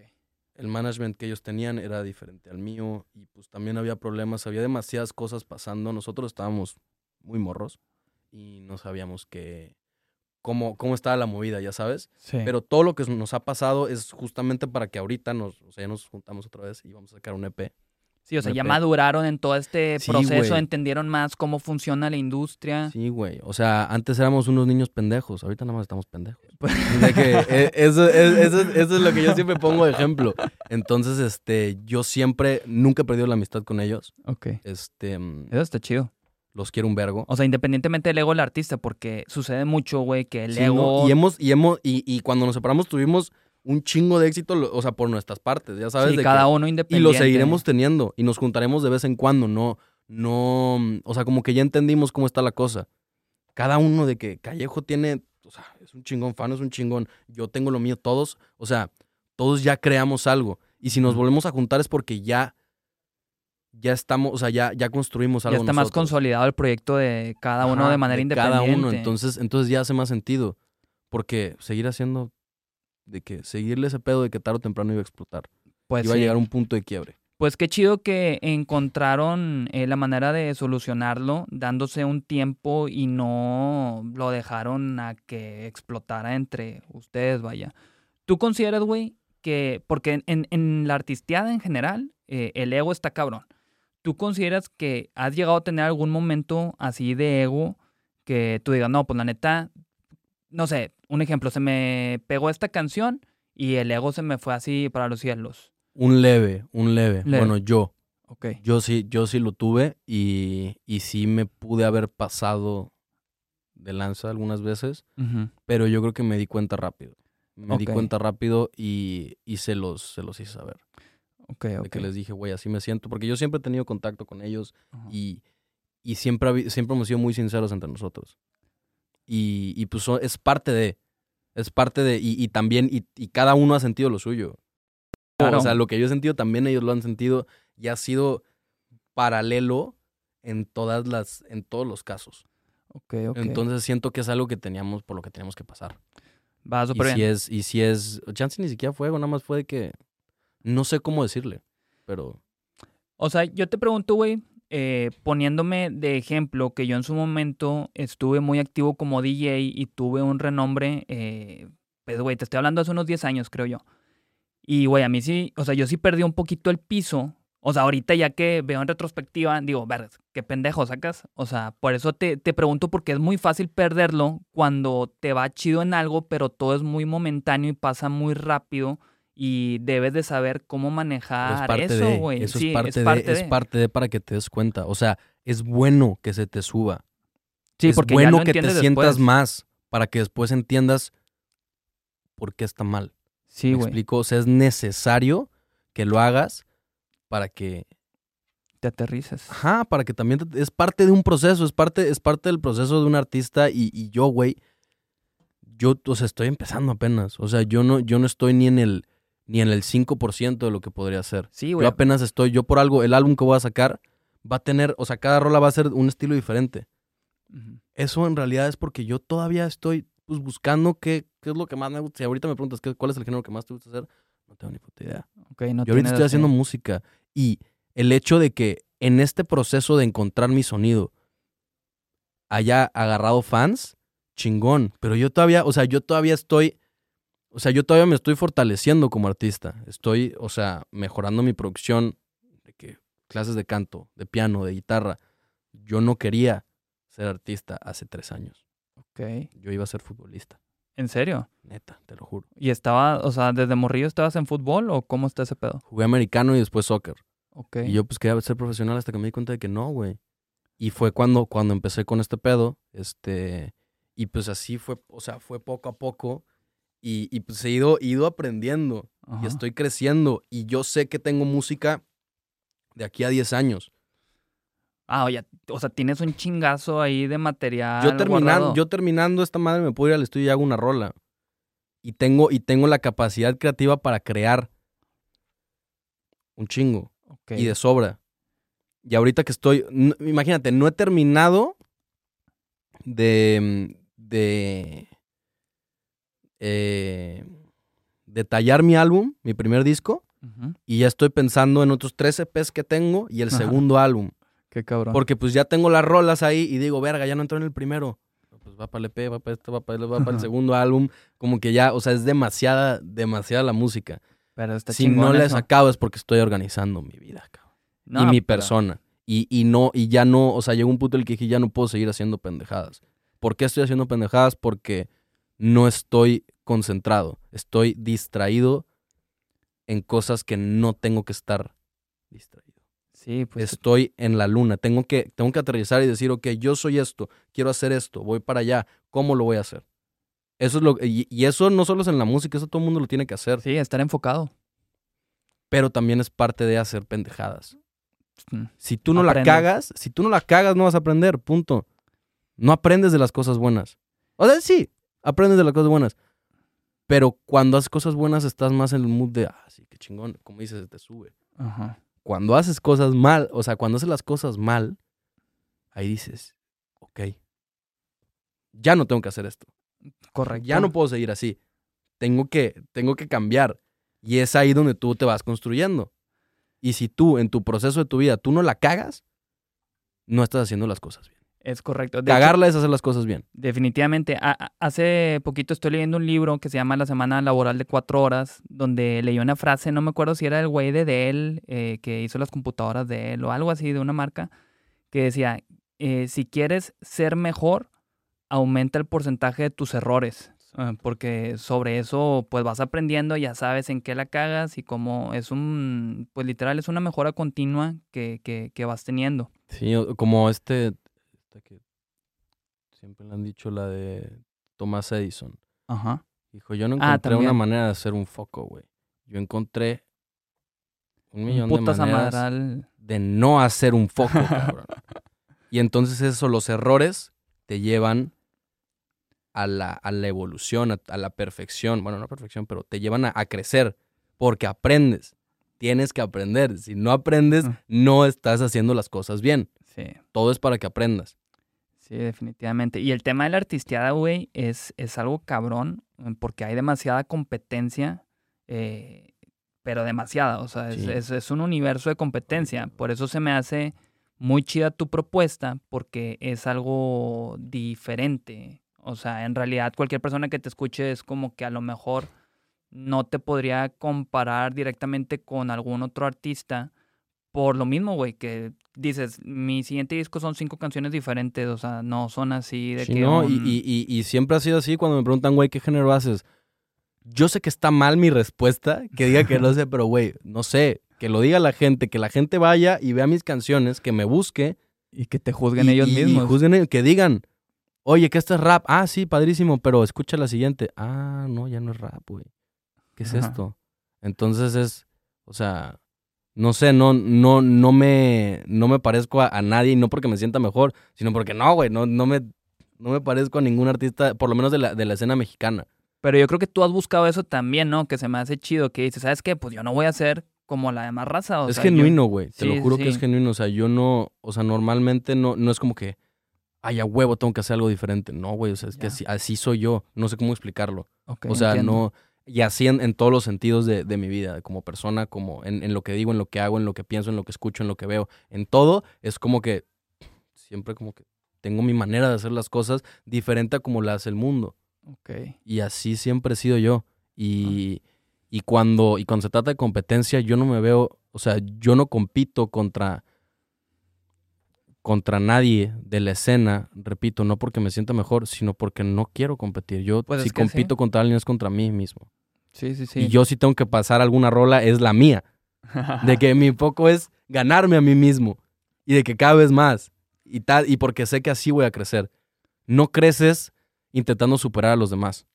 El management que ellos tenían era diferente al mío y pues también había problemas, había demasiadas cosas pasando. Nosotros estábamos muy morros y no sabíamos que, cómo, cómo estaba la movida, ya sabes. Sí. Pero todo lo que nos ha pasado es justamente para que ahorita nos, o sea, ya nos juntamos otra vez y vamos a sacar un EP. Sí, o sea, ya maduraron en todo este Sí, proceso, entendieron más cómo funciona la industria. Sí, güey. O sea, antes éramos unos niños pendejos, ahorita nada más estamos pendejos. Pues- De que, eh, eso, es- eso, es- eso es lo que yo siempre pongo de ejemplo. Entonces, este, yo siempre, nunca he perdido la amistad con ellos. Ok. Este, mm, Eso está chido. los quiero un vergo. O sea, independientemente del ego del artista, porque sucede mucho, güey, que el Sí, ego... ¿no? Y hemos, y hemos, y, y cuando nos separamos tuvimos un chingo de éxito, o sea, por nuestras partes, ya sabes. sí, de cada que- uno y independiente. lo seguiremos teniendo y nos juntaremos de vez en cuando, no, no, o sea, como que ya entendimos cómo está la cosa. Cada uno de que Callejo tiene, o sea, es un chingón, fan es un chingón, yo tengo lo mío, todos, o sea, todos ya creamos algo. Y si nos volvemos a juntar es porque ya, ya estamos, o sea, ya, ya construimos Ya algo. está más consolidado el proyecto de cada uno Ajá, de manera independiente. Cada uno, entonces, entonces ya hace más sentido. Porque seguir haciendo, de que seguirle ese pedo de que tarde o temprano iba a explotar. pues, iba a llegar a un punto de quiebre. Pues qué chido que encontraron eh, la manera de solucionarlo, dándose un tiempo y no lo dejaron a que explotara entre ustedes, vaya. ¿Tú consideras, güey, que, porque en, en- en la artisteada en general, eh, el ego está cabrón. ¿Tú consideras que has llegado a tener algún momento así de ego que tú digas, no, pues la neta, no sé, un ejemplo, se me pegó esta canción y el ego se me fue así para los cielos? Un leve, un leve. Leve. Bueno, yo. Ok. Yo sí, yo sí lo tuve y, y sí me pude haber pasado de lanza algunas veces, pero yo creo que me di cuenta rápido. Me di cuenta rápido y, y se, los, se los hice saber. Ok, De que les dije, güey, así me siento. Porque yo siempre he tenido contacto con ellos y, y siempre, siempre hemos sido muy sinceros entre nosotros. Y, y pues es parte de, es parte de, y, y también, y, y cada uno ha sentido lo suyo. Claro. O sea, lo que yo he sentido también ellos lo han sentido y ha sido paralelo en todas las, en todos los casos. Ok, ok. Entonces siento que es algo que teníamos, por lo que teníamos que pasar. Va Y si bien. es, y si es, chance ni siquiera fue, nada más fue de que, no sé cómo decirle, pero O sea, yo te pregunto, güey, eh, poniéndome de ejemplo que yo en su momento estuve muy activo como DJ y tuve un renombre, eh, pues, güey, te estoy hablando hace unos 10 años, creo yo. Y, güey, a mí sí, o sea, yo sí perdí un poquito el piso. O sea, ahorita ya que veo en retrospectiva, digo, ver, qué pendejo sacas. O sea, por eso te, te pregunto porque es muy fácil perderlo cuando te va chido en algo, pero todo es muy momentáneo y pasa muy rápido y debes de saber cómo manejar es parte eso, de, güey. eso Sí, es parte, parte de, es parte de para que te des cuenta. O sea, es bueno que se te suba. Sí, es porque bueno que te sientas más para que después entiendas por qué está mal. Sí, ¿Me güey. explico? O sea, es necesario que lo hagas para que, Te aterrices. ajá, para que también te- es parte de un proceso, es parte, es parte del proceso de un artista y, y yo, güey, yo, o sea, estoy empezando apenas. O sea, yo no, yo no estoy ni en el, ni en el 5% de lo que podría ser. Sí, Yo güey. apenas estoy, yo por algo, el álbum que voy a sacar va a tener, o sea, cada rola va a ser un estilo diferente. Eso en realidad es porque yo todavía estoy pues, buscando qué, qué es lo que más me gusta. Si ahorita me preguntas qué, cuál es el género que más te gusta hacer, no tengo ni puta idea. Ok, no yo ahorita estoy haciendo música y el hecho de que en este proceso de encontrar mi sonido haya agarrado fans, chingón. Pero yo todavía, o sea, yo todavía estoy, o sea, yo todavía me estoy fortaleciendo como artista. Estoy, o sea, mejorando mi producción de que clases de canto, de piano, de guitarra. Yo no quería ser artista hace tres años. Ok. Yo iba a ser futbolista. ¿En serio? Neta, te lo juro. ¿Y estaba, o sea, desde morrillo estabas en fútbol o cómo está ese pedo? Jugué americano y después soccer. Ok. Y yo pues quería ser profesional hasta que me di cuenta de que no, güey. Y fue cuando, cuando empecé con este pedo, este, y pues así fue, o sea, fue poco a poco. Y, y pues he ido, he ido aprendiendo Ajá. y estoy creciendo. Y yo sé que tengo música de aquí a 10 años. Ah, oye, o sea, tienes un chingazo ahí de material. yo, terminando, yo terminando esta madre me puedo ir al estudio y hago una rola. Y tengo, y tengo la capacidad creativa para crear un chingo. Y de sobra. Y ahorita que estoy, imagínate, no he terminado de, de, eh, de tallar mi álbum, mi primer disco, y ya estoy pensando en otros tres EPs que tengo y el Ajá. segundo álbum. Qué cabrón. Porque pues ya tengo las rolas ahí y digo, verga, ya no entró en el primero. Pues va para el EP, va para este, va para el, va para el segundo álbum. Como que ya, o sea, es demasiada, demasiada la música. Pero está si no eso. sacado es porque estoy organizando mi vida, cabrón. No, y mi pero- persona. Y, y no, y ya no, o sea, llegó un punto en el que dije, ya no puedo seguir haciendo pendejadas. ¿Por qué estoy haciendo pendejadas? Porque no estoy concentrado. Estoy distraído en cosas que no tengo que estar distraído. Sí, pues Estoy en la luna. Tengo que, tengo que aterrizar y decir, ok, yo soy esto, quiero hacer esto, voy para allá. ¿Cómo lo voy a hacer? Eso es lo y, y eso no solo es en la música, eso todo el mundo lo tiene que hacer. sí, estar enfocado. Pero también es parte de hacer pendejadas. Mm. Si tú no la cagas, si tú no la cagas, no vas a aprender, punto. No aprendes de las cosas buenas. O sea, sí, aprendes de las cosas buenas. Pero cuando haces cosas buenas, estás más en el mood de, ah, sí, qué chingón, como dices, te sube. Ajá. Cuando haces cosas mal, o sea, cuando haces las cosas mal, ahí dices, ok, ya no tengo que hacer esto. Correcto. Ya no puedo seguir así. Tengo que, tengo que cambiar. Y es ahí donde tú te vas construyendo. Y si tú, en tu proceso de tu vida, tú no la cagas, no estás haciendo las cosas bien. Es correcto. De hecho, Cagarla es hacer las cosas bien. Definitivamente. A- hace poquito estoy leyendo un libro que se llama La Semana Laboral de Cuatro Horas, donde leí una frase, no me acuerdo si era el güey de Dell, eh, que hizo las computadoras de él o algo así de una marca, que decía, eh, si quieres ser mejor, aumenta el porcentaje de tus errores, ah, porque sobre eso pues vas aprendiendo, ya sabes en qué la cagas y cómo es un, pues literal es una mejora continua que, que, que vas teniendo. Sí, como este, esta que siempre le han dicho la de Thomas Edison. Ajá. Dijo, yo no Ah, encontré una manera de hacer un foco, güey. Yo encontré un Un millón de maneras de no hacer un foco, cabrón. y entonces eso, los errores te llevan a la, a la evolución, a, a la perfección. Bueno, no a perfección, pero te llevan a, a crecer porque aprendes. Tienes que aprender. Si no aprendes, Ah. no estás haciendo las cosas bien. Sí. Todo es para que aprendas. Sí, definitivamente. Y el tema de la artisteada, güey, es, es algo cabrón, eh, porque hay demasiada competencia, eh, pero demasiada. O sea, es, es- es un universo de competencia. Por eso se me hace muy chida tu propuesta, porque es algo diferente. O sea, en realidad cualquier persona que te escuche es como que a lo mejor no te podría comparar directamente con algún otro artista por lo mismo, güey, que dices, mi siguiente disco son cinco canciones diferentes, o sea, no son así de Sí, que... ¿no? Un- y- y- y siempre ha sido así cuando me preguntan, güey, ¿qué género haces? Yo sé que está mal mi respuesta, que diga que no sé, pero güey, no sé, que lo diga la gente, que la gente vaya y vea mis canciones, que me busque. y que te juzguen y, ellos mismos. juzguen que digan, oye, que esto es rap. Ah, sí, padrísimo, pero escucha la siguiente. Ah, no, ya no es rap, güey. ¿Qué es Ajá. esto? Entonces es, o sea, no sé, no, no, no me, no me parezco a, a nadie, no porque me sienta mejor, sino porque no, güey, no, no me, no me parezco a ningún artista, por lo menos de la, de la escena mexicana. Pero yo creo que tú has buscado eso también, ¿no? Que se me hace chido, que dices, ¿sabes qué? Pues yo no voy a ser como la demás raza. O es sea, genuino, güey, te Sí, lo juro que es genuino, o sea, yo no, o sea, normalmente no, no es como que, ay, a huevo, tengo que hacer algo diferente. No, güey, o sea, es que así, así soy yo, no sé cómo explicarlo. Ok, O sea, entiendo. no. Y así en, en todos los sentidos de, de mi vida, como persona, como en, en lo que digo, en lo que hago, en lo que pienso, en lo que escucho, en lo que veo. En todo es como que siempre como que tengo mi manera de hacer las cosas diferente a como la hace el mundo. Ok. Y así siempre he sido yo. Y, y, cuando, y cuando se trata de competencia, yo no me veo, o sea, yo no compito contra, contra nadie de la escena, repito, no porque me sienta mejor, sino porque no quiero competir. Yo Pues si sí. compito contra alguien es contra mí mismo. Sí, sí, sí. Y yo si tengo que pasar alguna rola es la mía. De que mi foco es ganarme a mí mismo. Y de que cada vez más. Y, tal, y porque sé que así voy a crecer. No creces intentando superar a los demás.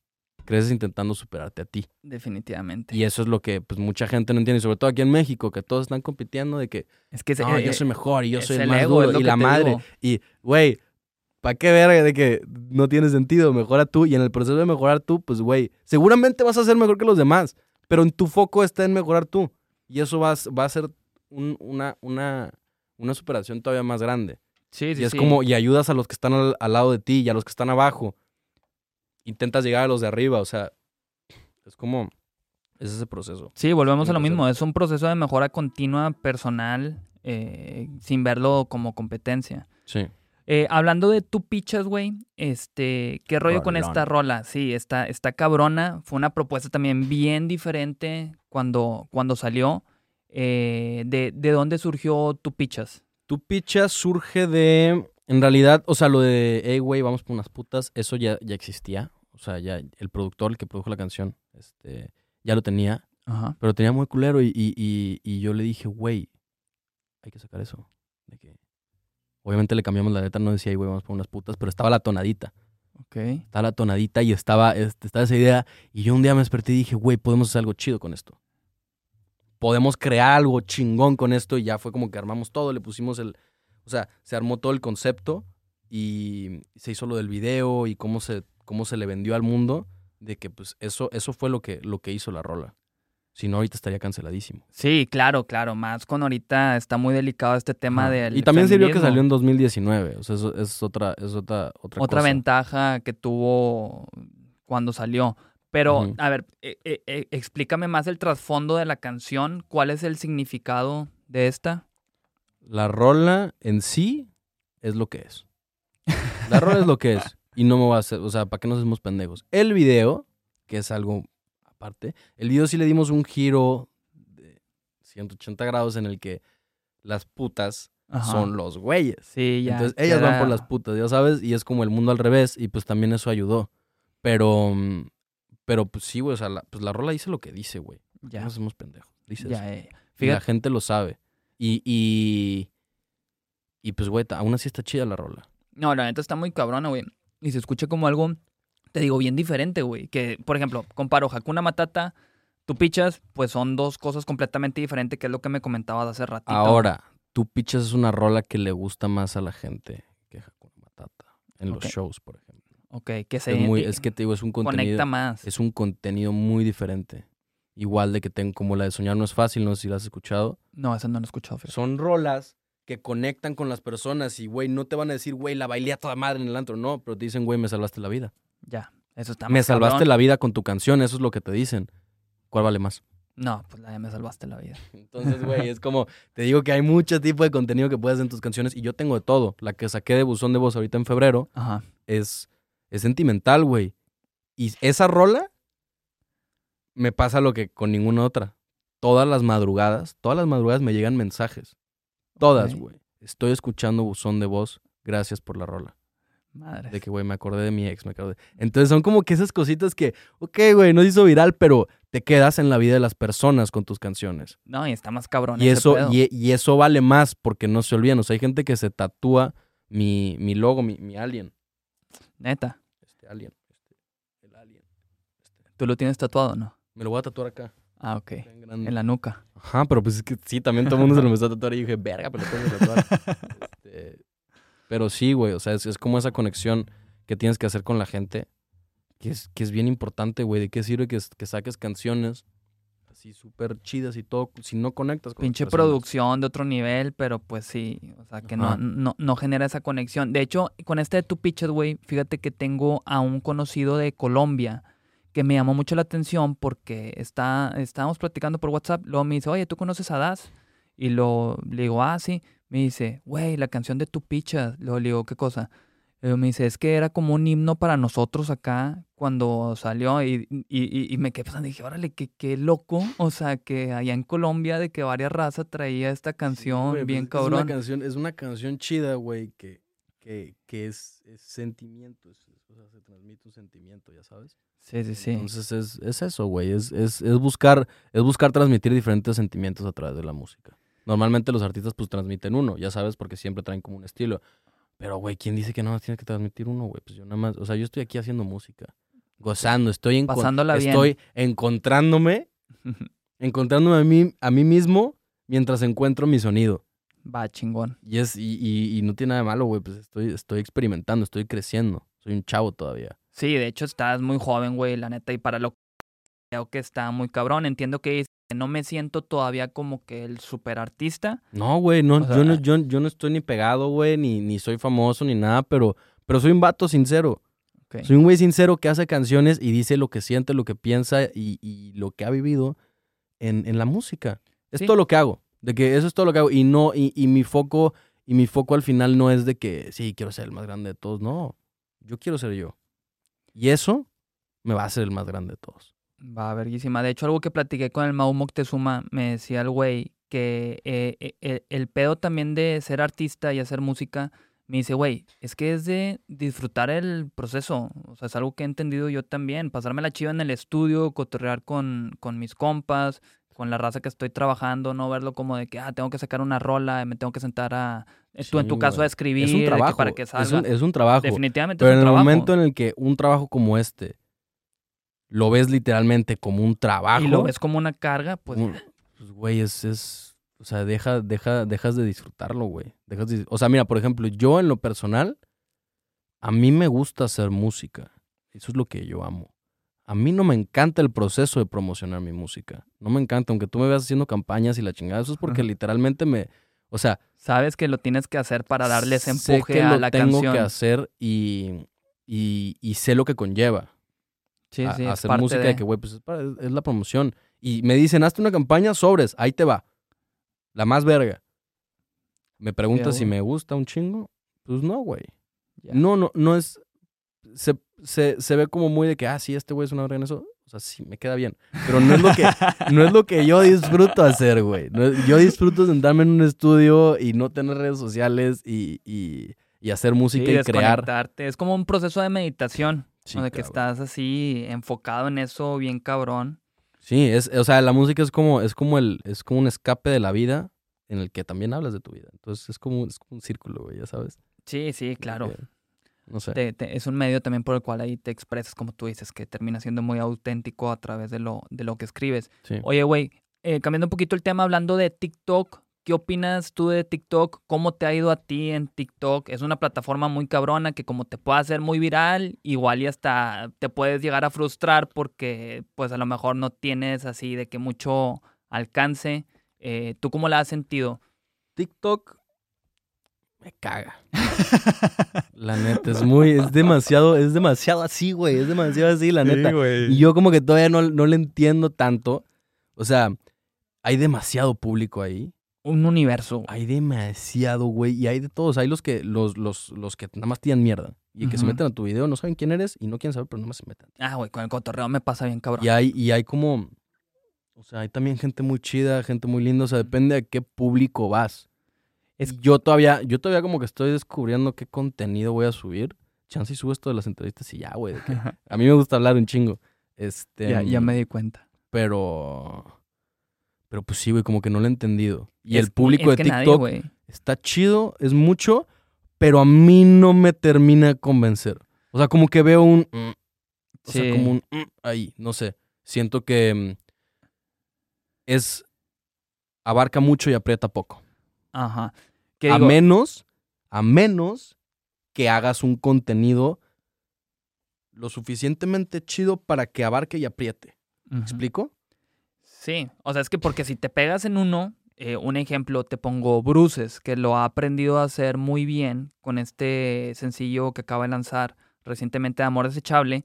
Creces intentando superarte a ti. Definitivamente. Y eso es lo que pues mucha gente no entiende. Sobre todo aquí en México, que todos están compitiendo de que es que no, eh, yo soy mejor y yo es soy el más ego, es duro lo y la madre. digo. Y, güey, ¿para qué verga de que no tiene sentido? Mejora tú. Y en el proceso de mejorar tú, pues, güey, seguramente vas a ser mejor que los demás. Pero en tu foco está en mejorar tú. Y eso va, a- va a ser un- una, una, una superación todavía más grande. Sí, sí, y es sí. como, y ayudas a los que están al, al lado de ti y a los que están abajo. Intentas llegar a los de arriba, o sea, es como, es ese proceso. Sí, volvemos a lo mismo. Es un proceso de mejora continua personal eh, sin verlo como competencia. Sí. Eh, hablando de tu pichas, güey, este, ¿qué rollo con esta rola? Sí, está, está cabrona. Fue una propuesta también bien diferente cuando, cuando salió. Eh, de, ¿De dónde surgió tu pichas? Tu picha surge de, en realidad, o sea, lo de, hey, güey, vamos por unas putas, eso ya, ya existía. O sea, ya el productor, el que produjo la canción, este, ya lo tenía. Ajá. Pero tenía muy culero y, y, y, y yo le dije, güey, hay que sacar eso. De que... Obviamente le cambiamos la letra, no decía, "Ey, güey, vamos por unas putas, pero estaba la tonadita. Ok. Estaba la tonadita y estaba, este, estaba esa idea. Y yo un día me desperté y dije, güey, podemos hacer algo chido con esto. Podemos crear algo chingón con esto. Y ya fue como que armamos todo, le pusimos el. O sea, se armó todo el concepto y se hizo lo del video y cómo se, cómo se le vendió al mundo. De que pues eso, eso fue lo que, lo que hizo la rola. Si no, ahorita estaría canceladísimo. Sí, claro, claro. Más con ahorita está muy delicado este tema del. y también sirvió que salió en 2019. O sea, eso es otra, es otra, otra, otra cosa. ventaja que tuvo cuando salió. Pero, a ver, eh, eh, eh, explícame más el trasfondo de la canción. ¿Cuál es el significado de esta? La rola en sí es lo que es. La rola es lo que es. Y no me va a hacer, o sea, ¿para qué nos hacemos pendejos? El video, que es algo aparte, el video sí le dimos un giro de 180 grados en el que las putas Ajá. son los güeyes. Sí, ya. Entonces ellas van por las putas, ya sabes, y es como el mundo al revés, y pues también eso ayudó. Pero, mm, pero pues sí, güey, o sea, la, pues la rola dice lo que dice, güey. No Ya, nos hacemos pendejos. Dice ya, eso. eh. Y la gente lo sabe. Y, y, y pues, güey, aún así está chida la rola. no, la neta está muy cabrona, güey. Y se escucha como algo, te digo, bien diferente, güey. Que, por ejemplo, comparo Hakuna Matata, tu pichas, pues son dos cosas completamente diferentes, que es lo que me comentabas hace ratito. Ahora, tú pichas es una rola que le gusta más a la gente que Hakuna Matata. En los shows, por ejemplo. Ok, que se Es, muy, es que te digo, es un contenido. conecta más. Es un contenido muy diferente. Igual de que tengo como la de Soñar no es fácil, no sé si la has escuchado. No, esa no la he escuchado, fíjate. Son rolas que conectan con las personas y, güey, no te van a decir, güey, la bailé a toda madre en el antro. No, pero te dicen, güey, me salvaste la vida. Ya, eso está Me salvaste cabrón. la vida con tu canción, eso es lo que te dicen. ¿Cuál vale más? No, pues la de me salvaste la vida. Entonces, güey, es como, te digo que hay mucho tipo de contenido que puedes hacer en tus canciones y yo tengo de todo. La que saqué de Buzón de Voz ahorita en febrero Ajá. es, es sentimental, güey. Y esa rola me pasa lo que con ninguna otra. Todas las madrugadas, todas las madrugadas me llegan mensajes. Todas, güey. Estoy escuchando Buzón de Voz, gracias por la rola. Madre. De que, güey, me acordé de mi ex, me acordé. Entonces son como que esas cositas que, ok, güey, no se hizo viral, pero te quedas en la vida de las personas con tus canciones. No, y está más cabrón. Y ese eso, pedo. y, y eso vale más porque no se olvidan. O sea, hay gente que se tatúa mi, mi logo, mi, mi alien. Neta. Este alien. Este, el alien. Este. ¿Tú lo tienes tatuado no? Me lo voy a tatuar acá. Ah, ok. en la nuca. Ajá, pero pues es que sí, también todo el mundo se lo empezó a tatuar y dije, verga, pero lo tengo que tatuar. Este, pero sí, güey, o sea, es, es como esa conexión que tienes que hacer con la gente, que es, que es bien importante, güey. ¿De qué sirve que, que saques canciones así súper chidas y todo si no conectas con Pinche producción de otro nivel, pero pues sí. O sea, que no, no, no genera esa conexión. De hecho, con este de tu pitches, güey, fíjate que tengo a un conocido de Colombia que me llamó mucho la atención porque está, estábamos platicando por WhatsApp. Luego me dice, oye, ¿tú conoces a Das? Y lo, le digo, ah, sí. Me dice, güey, la canción de tu pichas. Luego le digo, ¿qué cosa? Luego me dice, es que era como un himno para nosotros acá cuando salió y, y, y- y me quedé pensando, dije, órale, qué, qué loco. O sea, que allá en Colombia de que varias razas traía esta canción Sí, güey, bien pues es que cabrón. Es una canción, es una canción chida, güey, que, que, que es, es sentimiento. es- o sea, se transmite un sentimiento, ya sabes. Sí, sí, sí. Entonces es, es eso, güey. Es, es, es, buscar, es buscar transmitir diferentes sentimientos a través de la música. Normalmente los artistas pues transmiten uno, ya sabes, porque siempre traen como un estilo. Pero, güey, ¿quién dice que no tienes que transmitir uno, güey? Pues yo nada más, o sea, yo estoy aquí haciendo música, gozando, estoy en Pasándola bien. estoy encontrándome, encontrándome a mí, a mí mismo mientras encuentro mi sonido. Va, chingón. Y es, y, y, y no tiene nada de malo, güey, pues estoy, estoy experimentando, estoy creciendo. Soy un chavo todavía. Sí, de hecho estás muy joven, güey, la neta. Y para lo creo que está muy cabrón. Entiendo que no me siento todavía como que el super artista. No, güey, no, O sea, yo, no, yo, yo no estoy ni pegado, güey, ni, ni soy famoso, ni nada, pero, pero soy un vato sincero. Soy un güey sincero que hace canciones y dice lo que siente, lo que piensa y, y lo que ha vivido en, en la música. Es Sí. todo lo que hago. De que eso es todo lo que hago. Y no, y, y mi foco, y mi foco al final no es de que sí, quiero ser el más grande de todos. No. Yo quiero ser yo. Y eso me va a hacer el más grande de todos. Va, verguísima. De hecho, algo que platiqué con el Mau Moctezuma, me decía el güey que eh, eh, eh, el pedo también de ser artista y hacer música, me dice, güey, es que es de disfrutar el proceso. O sea, es algo que he entendido yo también. Pasarme la chiva en el estudio, cotorrear con, con mis compas, con la raza que estoy trabajando, no verlo como de que, ah, tengo que sacar una rola, me tengo que sentar a, tú en tu caso, a escribir, Es un que trabajo. para que es, salga. un, es un trabajo. Definitivamente Pero es en un el trabajo. momento en el que un trabajo como este lo ves literalmente como un trabajo. y lo ves como una carga, pues... pues, güey, es, es. O sea, deja, deja, dejas de disfrutarlo, güey. Dejas de- o sea, mira, por ejemplo, yo en lo personal, a mí me gusta hacer música. Eso es lo que yo amo. A mí no me encanta el proceso de promocionar mi música. No me encanta, aunque tú me veas haciendo campañas y la chingada. Eso es porque Ajá. literalmente me. O sea, Sabes que lo tienes que hacer para darle ese sé empuje que a lo la tengo canción. que hacer y, y, y sé lo que conlleva. Sí, a- sí, a es hacer música de, de... que, güey, pues es, para- es- es la promoción. Y me dicen, hazte una campaña, sobres, ahí te va. La más verga. Me preguntas si me gusta un chingo. Pues no, güey. No, no, no es. Se, se, se ve como muy de que, ah, sí, este güey es una verga en eso. O sea, sí, me queda bien. Pero no es lo que, no es lo que yo disfruto hacer, güey. No yo disfruto sentarme en un estudio y no tener redes sociales y, y, y hacer Sí, música y crear. Es como un proceso de meditación, Sí, donde que cabrón. estás así enfocado en eso bien cabrón. Sí, es, o sea, la música es como, es como el, es como un escape de la vida en el que también hablas de tu vida. Entonces es como, es como un círculo, güey, ya sabes. Sí, sí, claro. Que- no sé. Te- te- es un medio también por el cual ahí te expresas, como tú dices, que termina siendo muy auténtico a través de lo, de lo que escribes. Sí. Oye, güey, eh, cambiando un poquito el tema, hablando de TikTok, ¿qué opinas tú de TikTok? ¿Cómo te ha ido a ti en TikTok? Es una plataforma muy cabrona que como te puede hacer muy viral, igual y hasta te puedes llegar a frustrar porque pues a lo mejor no tienes así de que mucho alcance. Eh, ¿Tú cómo la has sentido? TikTok me caga. la neta, es muy, es demasiado, es demasiado así, güey. Es demasiado así, la neta. Y yo como que todavía no, no le entiendo tanto. O sea, hay demasiado público ahí. Un universo. güey. Hay demasiado, güey. Y hay de todos. Hay los que, los, los, los que nada más tiran mierda. Y que se meten a tu video, no saben quién eres y no quieren saber, pero nada más se meten. Ah, güey, con el cotorreo me pasa bien cabrón. Y hay, y hay como, o sea, hay también gente muy chida, gente muy linda, o sea, depende a qué público vas. Es- yo todavía, yo todavía como que estoy descubriendo qué contenido voy a subir. Chance y subo esto de las entrevistas y ya, güey. A mí me gusta hablar un chingo. Este, ya, ya me di cuenta. Pero, pero pues sí, güey, como que no lo he entendido. Y Es- el público de nadie, TikTok está chido, es mucho, pero a mí no me termina de convencer. O sea, como que veo un... mm, o Sí. sea, como un mm, ahí, no sé. Siento que mm, es abarca mucho y aprieta poco. Ajá. A digo, menos, a menos que hagas un contenido lo suficientemente chido para que abarque y apriete. ¿Me explico? Sí, o sea, es que porque si te pegas en uno, eh, un ejemplo, te pongo Bruces, que lo ha aprendido a hacer muy bien con este sencillo que acaba de lanzar recientemente de Amor Desechable,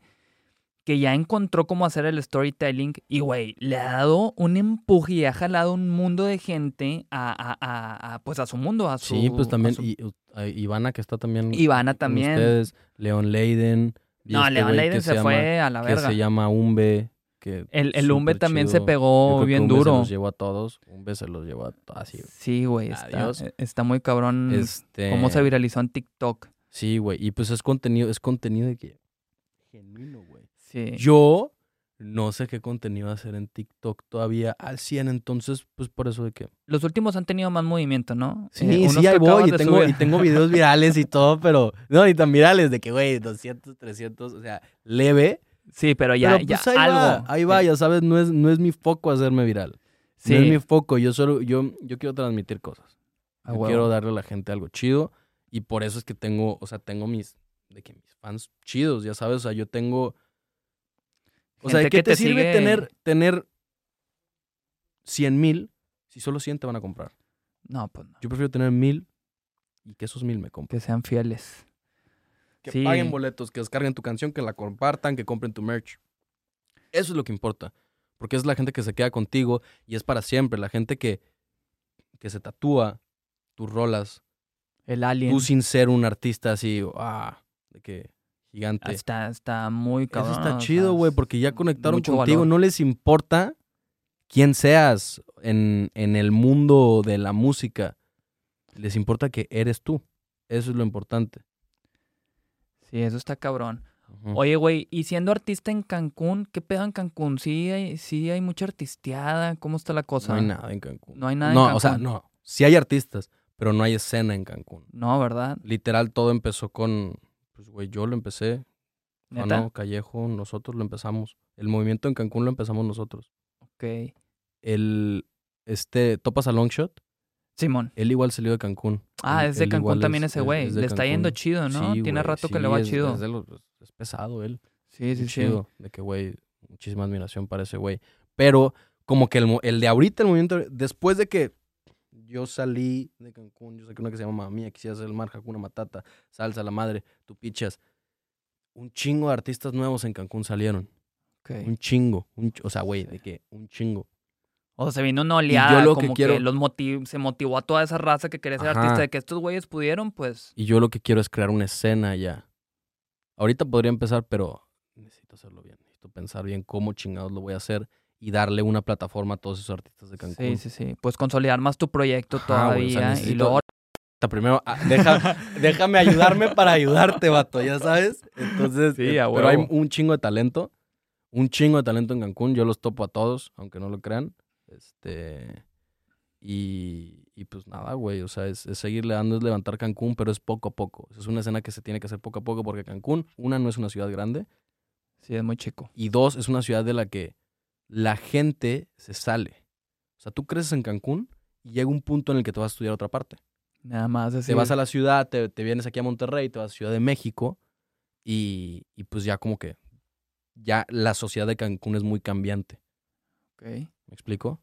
que ya encontró cómo hacer el storytelling y, güey, le ha dado un empuje y ha jalado un mundo de gente a, a- a- a, pues a su mundo, a su... Sí, pues también. su- Y, a Ivana, que está también. Ivana con también. Ustedes, Leon Leiden. No, este Leon güey Leiden que se, llama- fue a la Que verga. se llama Umbe. Que El, el Umbe también se chido. Pegó bien Umbe duro. Se los llevó a todos. Umbe se los llevó a todos. Así. Sí, güey, está, eh, está muy cabrón Este, cómo se viralizó en TikTok. Sí, güey. Y pues es contenido, es contenido de que. Genuino, güey. Sí. Yo no sé qué contenido hacer en TikTok todavía al 100, entonces, pues por eso de que. Los últimos han tenido más movimiento, ¿no? Sí, Eh, sí, ahí voy. Y tengo, y tengo videos virales y todo, pero. No, ni tan virales, de que, güey, 200, 300, o sea, leve. Sí, pero ya, pero ya pues ahí algo. va, ahí va, ya sabes, no es, no es mi foco hacerme viral. Sí, No es mi foco, yo solo, yo, yo quiero transmitir cosas. Yo quiero darle a la gente algo chido y por eso es que tengo, o sea, tengo mis, de que mis fans chidos, ya sabes, o sea, yo tengo O sea, ¿de qué te, te sirve sigue- tener, tener 100 mil si solo 100 te van a comprar? No, pues no. Yo prefiero tener mil y que esos mil me compren. Que sean fieles. Que Sí. paguen boletos, que descarguen tu canción, que la compartan, que compren tu merch. Eso es lo que importa. Porque es la gente que se queda contigo y es para siempre. La gente que, que se tatúa tus rolas. El alien. Tú sin ser un artista así, ah, de que gigante. Está, está muy cabrón. Eso está chido, güey, porque ya conectaron contigo. valor. No les importa quién seas en, en el mundo de la música. Les importa que eres tú. Eso es lo importante. Sí, eso está cabrón. Oye, güey, y siendo artista en Cancún, ¿qué pedo en Cancún? ¿Sí hay, sí hay mucha artisteada? ¿Cómo está la cosa? no hay nada en Cancún. No hay nada en No, o sea, Cancún. no. Sí hay artistas, pero no hay escena en Cancún. No, ¿verdad? Literal, todo empezó con, pues, güey, yo lo empecé. ¿Neta? Juano, Callejo, nosotros lo empezamos. El movimiento en Cancún lo empezamos nosotros. Ok. El, este, Topas a Longshot, Simón. él igual salió de Cancún. Ah, Él- es de Cancún también es- ese es- güey. es Le está yendo chido, ¿no? Sí, Tiene rato que sí, le va es- chido. Es, de los- es pesado él. sí, sí, chido. De que, güey, muchísima admiración para ese güey. Pero como que el, de ahorita, el movimiento, después de que yo salí de Cancún, yo saqué una que se llama Mamá Mía, quisiera hacer el mar, Hakuna Matata, Salsa, La Madre, Tu Pichas. Un chingo de artistas nuevos en Cancún salieron. Ok. Un chingo. un o sea, güey, de que un chingo. O sea, se vino una oleada, lo que como que, quiero- los motiv- se motivó a toda esa raza que quería ser Ajá. artista, de que estos güeyes pudieron, pues... Y yo lo que quiero es crear una escena ya. Ahorita podría empezar, pero necesito hacerlo bien. Necesito pensar bien cómo chingados lo voy a hacer y darle una plataforma a todos esos artistas de Cancún. Sí, sí, sí. Pues consolidar más tu proyecto Ajá, güey, o sea, todavía. y necesito- luego... Primero, ah, deja- déjame ayudarme para ayudarte, vato, ya sabes. Entonces, Sí, eh, pero hay un chingo de talento. Un chingo de talento en Cancún. Yo los topo a todos, aunque no lo crean. Este. Y, y pues nada, güey. O sea, es, es seguirle dando, es levantar Cancún, pero es poco a poco. Es una escena que se tiene que hacer poco a poco porque Cancún, una, no es una ciudad grande. Sí, es muy chico. Y dos, es una ciudad de la que la gente se sale. O sea, tú creces en Cancún y llega un punto en el que te vas a estudiar a otra parte. Nada más. Te vas a la ciudad, te, te vienes aquí a Monterrey, te vas a Ciudad de México y, y pues ya como que ya la sociedad de Cancún es muy cambiante. Ok. ¿Me explico?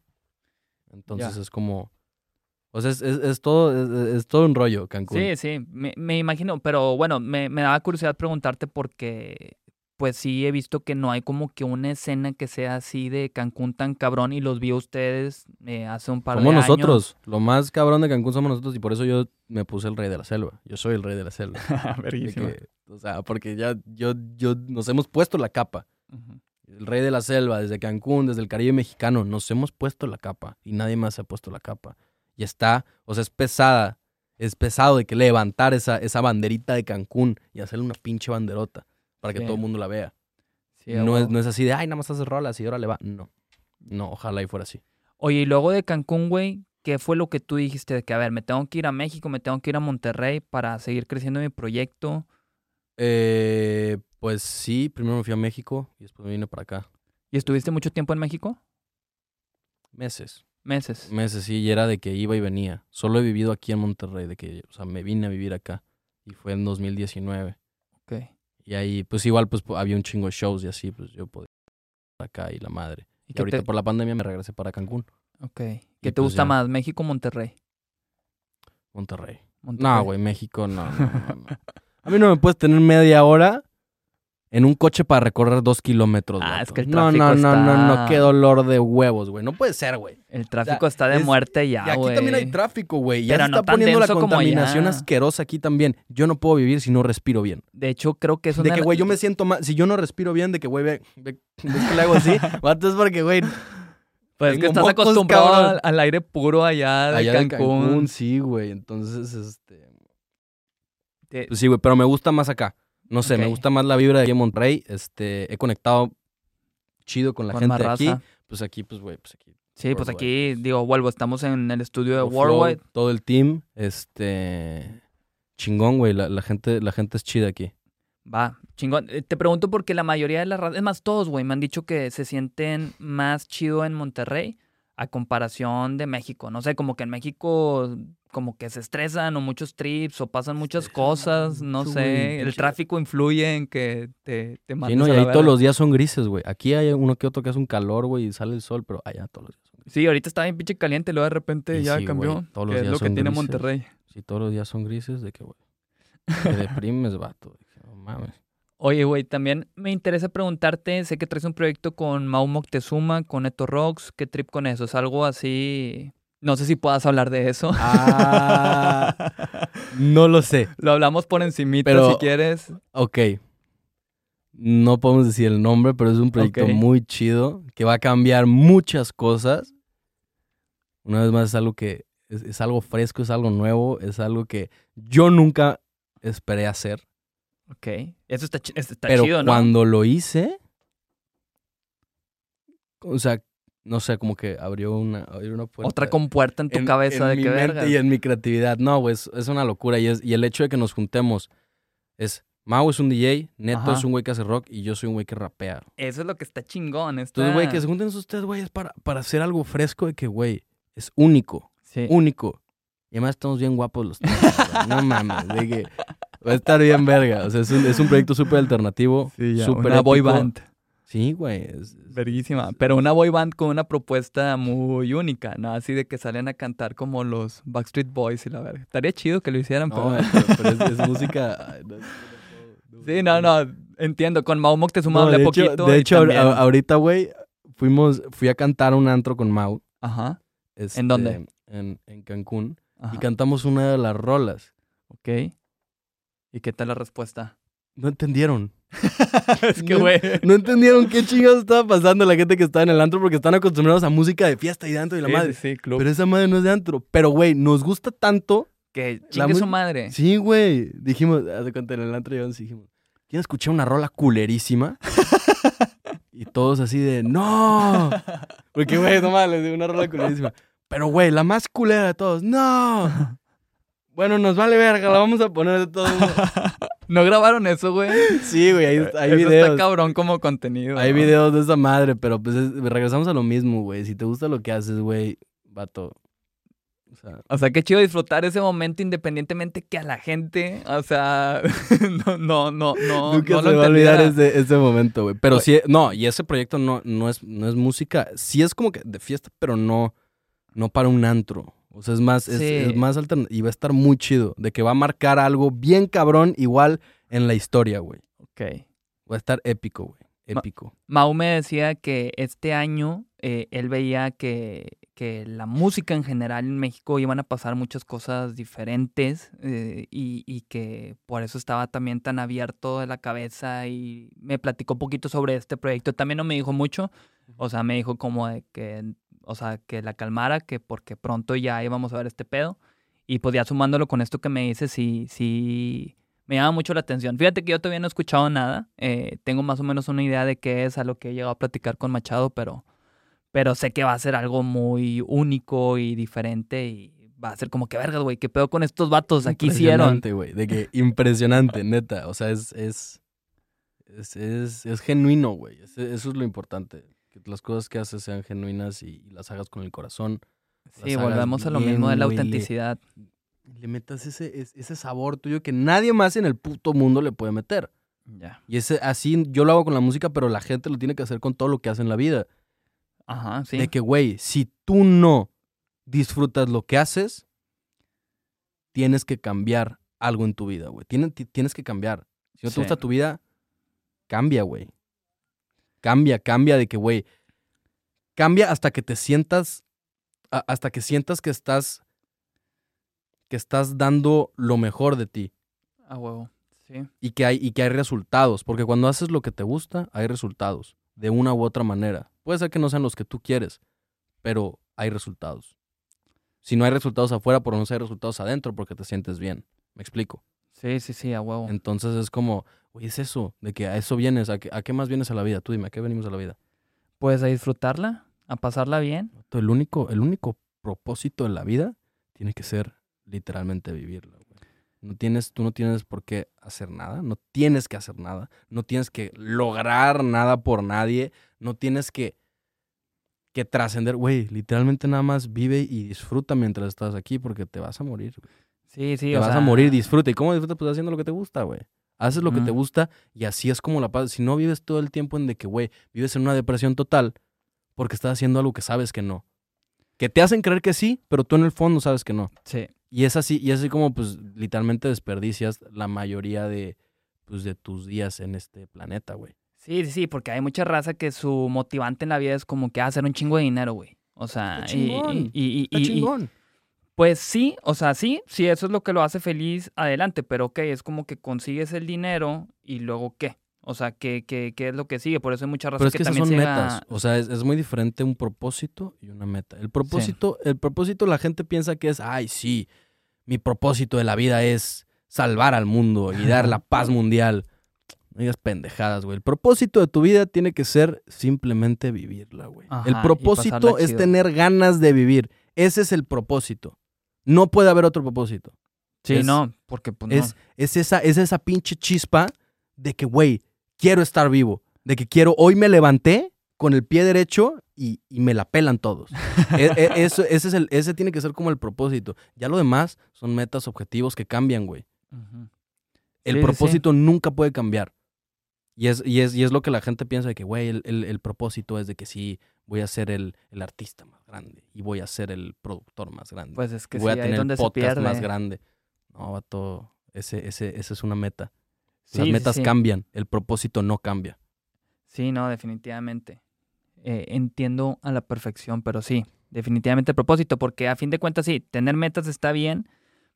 Entonces es como... O sea, es, es- es todo, es, es todo un rollo Cancún. Sí, sí, me, me imagino, pero bueno, me, me daba curiosidad preguntarte porque pues sí he visto que no hay como que una escena que sea así de Cancún tan cabrón y los vi a ustedes eh, hace un par Somos de años. nosotros. Lo más cabrón de Cancún somos nosotros y por eso yo me puse el rey de la selva. Yo soy el rey de la selva. Verguísima. o sea, porque ya yo, yo nos hemos puesto la capa. El rey de la selva, desde Cancún, desde el Caribe mexicano, nos hemos puesto la capa y nadie más se ha puesto la capa. Y está, o sea, es pesada, es pesado de que levantar esa, esa banderita de Cancún y hacerle una pinche banderota para que Sí. todo el mundo la vea. Sí, no, es, no es así de, ay, nada más haces rolas y ahora le va. No, no, ojalá y fuera así. Oye, y luego de Cancún, güey, ¿qué fue lo que tú dijiste? De que, a ver, me tengo que ir a México, me tengo que ir a Monterrey para seguir creciendo mi proyecto. Eh, pues sí, primero me fui a México y después me vine para acá. ¿Y estuviste mucho tiempo en México? Meses, Meses. meses, sí, y era de que iba y venía. Solo he vivido aquí en Monterrey, de que, o sea, me vine a vivir acá y fue en 2019. Ok. Y ahí, pues igual, pues había un chingo de shows y así, pues yo podía ir acá y la madre. ¿Y ahorita te, por la pandemia me regresé para Cancún, ok. ¿Qué y te pues gusta ya. más, México o Monterrey? Monterrey. Monterrey. No, güey, México no, no, no, no. A mí no me puedes tener media hora en un coche para recorrer dos kilómetros. Ah, es que el no, no, tráfico no, no, no, está- qué dolor de huevos, güey. No puede ser, güey. El tráfico está de es- muerte y ya, aquí güey. también hay tráfico, güey. Ya Pero se no está poniendo la contaminación asquerosa aquí también. Yo no puedo vivir si no respiro bien. De hecho, creo que es De que, güey, yo me siento mal. Si yo no respiro bien, de que, güey, ve, ve- ves que le hago así, es porque, güey, Pues es que estás mocos, acostumbrado al, al aire puro allá de allá Cancún. de Cancún, sí, güey. Entonces, este. Pues sí, güey, pero me gusta más acá. No sé, me gusta más la vibra de aquí en Monterrey. Este, he conectado chido con la con gente más aquí. Pues aquí, pues, güey, pues aquí. Sí, pues aquí, digo, vuelvo, estamos en el estudio de Worldwide. todo el team, este. Chingón, güey. La, la gente, la gente es chida aquí. Va, chingón. Eh, Te pregunto porque la mayoría de las razas, es más, todos, güey, me han dicho que se sienten más chido en Monterrey a comparación de México. No sé, como que en México como que se estresan o muchos trips o pasan muchas cosas, no sé. El tráfico influye en que te, te Sí, mandes no, y ahí todos los días son grises, güey. Aquí hay uno que otro que hace un calor, güey, y sale el sol, pero allá todos los días son grises. Sí, ahorita está bien pinche caliente, luego de repente Y ya sí, cambió. güey, todos los que es días lo que tiene grises. Monterrey. Si todos los días son grises, de que, güey, te deprimes, vato. Dije, no mames. Oye, güey, también me interesa preguntarte, sé que traes un proyecto con Mau Moctezuma, con Eto Rocks, ¿qué trip con eso? ¿Es algo así? No sé si puedas hablar de eso. Ah, no lo sé. Lo hablamos por encimita Pero- si quieres. Ok. No podemos decir el nombre, pero es un proyecto muy chido que va a cambiar muchas cosas. Una vez más, es algo que es, es algo fresco, es algo nuevo, es algo que yo nunca esperé hacer. Ok. Eso está, está pero chido, ¿no? cuando lo hice, o sea, no sé, como que abrió una, abrió una puerta. Otra compuerta en tu en- cabeza en de mi que mente verga. Y en mi creatividad. No, güey, es, es una locura. Y, es, y el hecho de que nos juntemos es. Mau es un DJ, Neto Ajá. es un güey que hace rock y yo soy un güey que rapea. Eso es lo que está chingón. Está... Entonces, güey, que se junten ustedes, güey, es para, para hacer algo fresco de que, güey, es único, Sí. único. Y además estamos bien guapos los tres. No mames, de que va a estar bien verga. O sea, es un, es un proyecto súper alternativo. Sí, ya, súper una boy épico. band. Sí, güey. es- es- Verguísima. Pero una boy band con una propuesta muy única, ¿no? Así de que salen a cantar como los Backstreet Boys y la verga. Estaría chido que lo hicieran, No, pero... pero, pero es, es música. Sí, no, no. Entiendo. Con Mau Moctezuma No, de hecho, poquito. de hecho, ahor- también- a- ahorita, güey, fuimos, fui a cantar un antro con Mau. Ajá, este, dónde? En, en Cancún. ajá. Y cantamos una de las rolas. Ok. ¿Y qué tal la respuesta? No entendieron. es que, No- güey... No entendieron qué chingados estaba pasando la gente que estaba en el antro porque están acostumbrados a música de fiesta y de antro y la Sí, madre. sí, club. Pero esa madre no es de antro. Pero, güey, nos gusta tanto. que chingue su madre. Sí, güey. Dijimos, haz de cuenta en el antro y dijimos, ¿quieren escuchar una rola culerísima? y todos así de, ¡no! Porque, güey, no mames, una rola culerísima. Pero, güey, la más culera de todos, ¡no! Bueno, nos vale verga, la vamos a poner de todo. ¿No grabaron eso, güey? Sí, güey, hay, hay eso videos. está cabrón como contenido. Hay videos de esa madre, pero pues es- regresamos a lo mismo, güey. Si te gusta lo que haces, güey, vato. O sea, O sea, qué chido disfrutar ese momento independientemente que a la gente, o sea, no, no, no, no. nunca no se lo va a olvidar ese, ese momento, güey. Pero Oye. sí, no, y ese proyecto no, no, es, no es música. Sí es como que de fiesta, pero no, no para un antro. O sea, es más, es, Sí. es más altern- y va a estar muy chido. De que va a marcar algo bien cabrón, igual en la historia, güey. Ok. Va a estar épico, güey. Ma- Épico. Mau me decía que este año eh, él veía que, que la música en general en México iban a pasar muchas cosas diferentes eh, y, y que por eso estaba también tan abierto de la cabeza y me platicó un poquito sobre este proyecto. También no me dijo mucho, o sea, me dijo como de que, o sea, que la calmara, que porque pronto ya íbamos a ver este pedo. Y pues ya sumándolo con esto que me dices, sí, sí, me llama mucho la atención. Fíjate que yo todavía no he escuchado nada. eh, tengo más o menos una idea de qué es a lo que he llegado a platicar con Machado, pero, pero sé que va a ser algo muy único y diferente y va a ser como que vergas, güey, qué pedo con estos vatos, aquí hicieron. Impresionante, güey. De que impresionante, neta. O sea, es. es es, es, es genuino, güey. Es- eso es lo importante. Que las cosas que haces sean genuinas y, y las hagas con el corazón. Sí, volvemos a lo bien, mismo de la le- autenticidad. Le metas ese, es- ese sabor tuyo que nadie más en el puto mundo le puede meter. Ya. Y ese, así yo lo hago con la música, pero la gente lo tiene que hacer con todo lo que hace en la vida. Ajá, sí. De que, güey, si tú no disfrutas lo que haces, tienes que cambiar algo en tu vida, güey. Tienes, ti- tienes que cambiar. Si no te Sí. gusta tu vida, cambia, güey. Cambia, cambia de que, güey, cambia hasta que te sientas, a- hasta que sientas que estás, que estás dando lo mejor de ti A huevo. Sí. y que hay, y que hay resultados. Porque cuando haces lo que te gusta, hay resultados. De una u otra manera. Puede ser que no sean los que tú quieres, pero hay resultados. Si no hay resultados afuera, por menos hay resultados adentro porque te sientes bien. ¿Me explico? Sí, sí, sí, a huevo. Entonces es como, oye, es eso, de que a eso vienes, ¿a qué, a qué más vienes a la vida? Tú dime, ¿a qué venimos a la vida? Pues a disfrutarla, a pasarla bien. El único, el único propósito de la vida tiene que ser literalmente vivirla. güey. No tienes, tú no tienes por qué hacer nada, no tienes que hacer nada, no tienes que lograr nada por nadie, no tienes que que trascender, güey, literalmente nada más vive y disfruta mientras estás aquí porque te vas a morir. güey. Sí, sí, te o vas sea, a morir, disfruta. ¿Y cómo disfrutas? Pues haciendo lo que te gusta, güey. Haces lo que te gusta y así es como la paz. Si no vives todo el tiempo en de que, güey, vives en una depresión total porque estás haciendo algo que sabes que no. Que te hacen creer que sí, pero tú en el fondo sabes que no. Sí. Y es así, y es así como, pues, literalmente desperdicias la mayoría de, pues, de tus días en este planeta, güey. Sí, sí, porque hay mucha raza que su motivante en la vida es como que "Ah, hacer un chingo de dinero, güey. O sea, Está y- chingón, y, y- Está y- y- chingón. Pues sí, o sea, sí, sí, eso es lo que lo hace feliz, adelante, pero ok, es como que consigues el dinero y luego qué. O sea, ¿qué, qué, qué es lo que sigue? Por eso hay mucha raza Pero es que, que esas también son metas. O sea, es, es muy diferente un propósito y una meta. El propósito, el propósito la gente piensa que es, ay, sí, mi propósito de la vida es salvar al mundo y dar la paz mundial. No digas pendejadas, güey. El propósito de tu vida tiene que ser simplemente vivirla, güey. Ajá, el propósito es chido. tener ganas de vivir. Ese es el propósito. No puede haber otro propósito. Sí, es- no, porque pues Es, no. es, esa, es esa pinche chispa de que, güey, quiero estar vivo. De que quiero, hoy me levanté con el pie derecho y, y me la pelan todos. E- e- eso, ese, es el, ese tiene que ser como el propósito. Ya lo demás son metas, objetivos que cambian, güey. El Sí, sí, sí. propósito nunca puede cambiar. Y es, y, es, y es lo que la gente piensa de que, güey, el, el- el propósito es de que sí, voy a ser el, el artista más grande y voy a ser el productor más grande. Pues es que voy sí, a tener donde podcast más grande. No, vato, ese, ese, esa es una meta. Sí, Las metas sí. cambian, el propósito no cambia. Sí, no, definitivamente. Eh, entiendo a la perfección, pero sí, definitivamente el propósito, porque a fin de cuentas sí, tener metas está bien,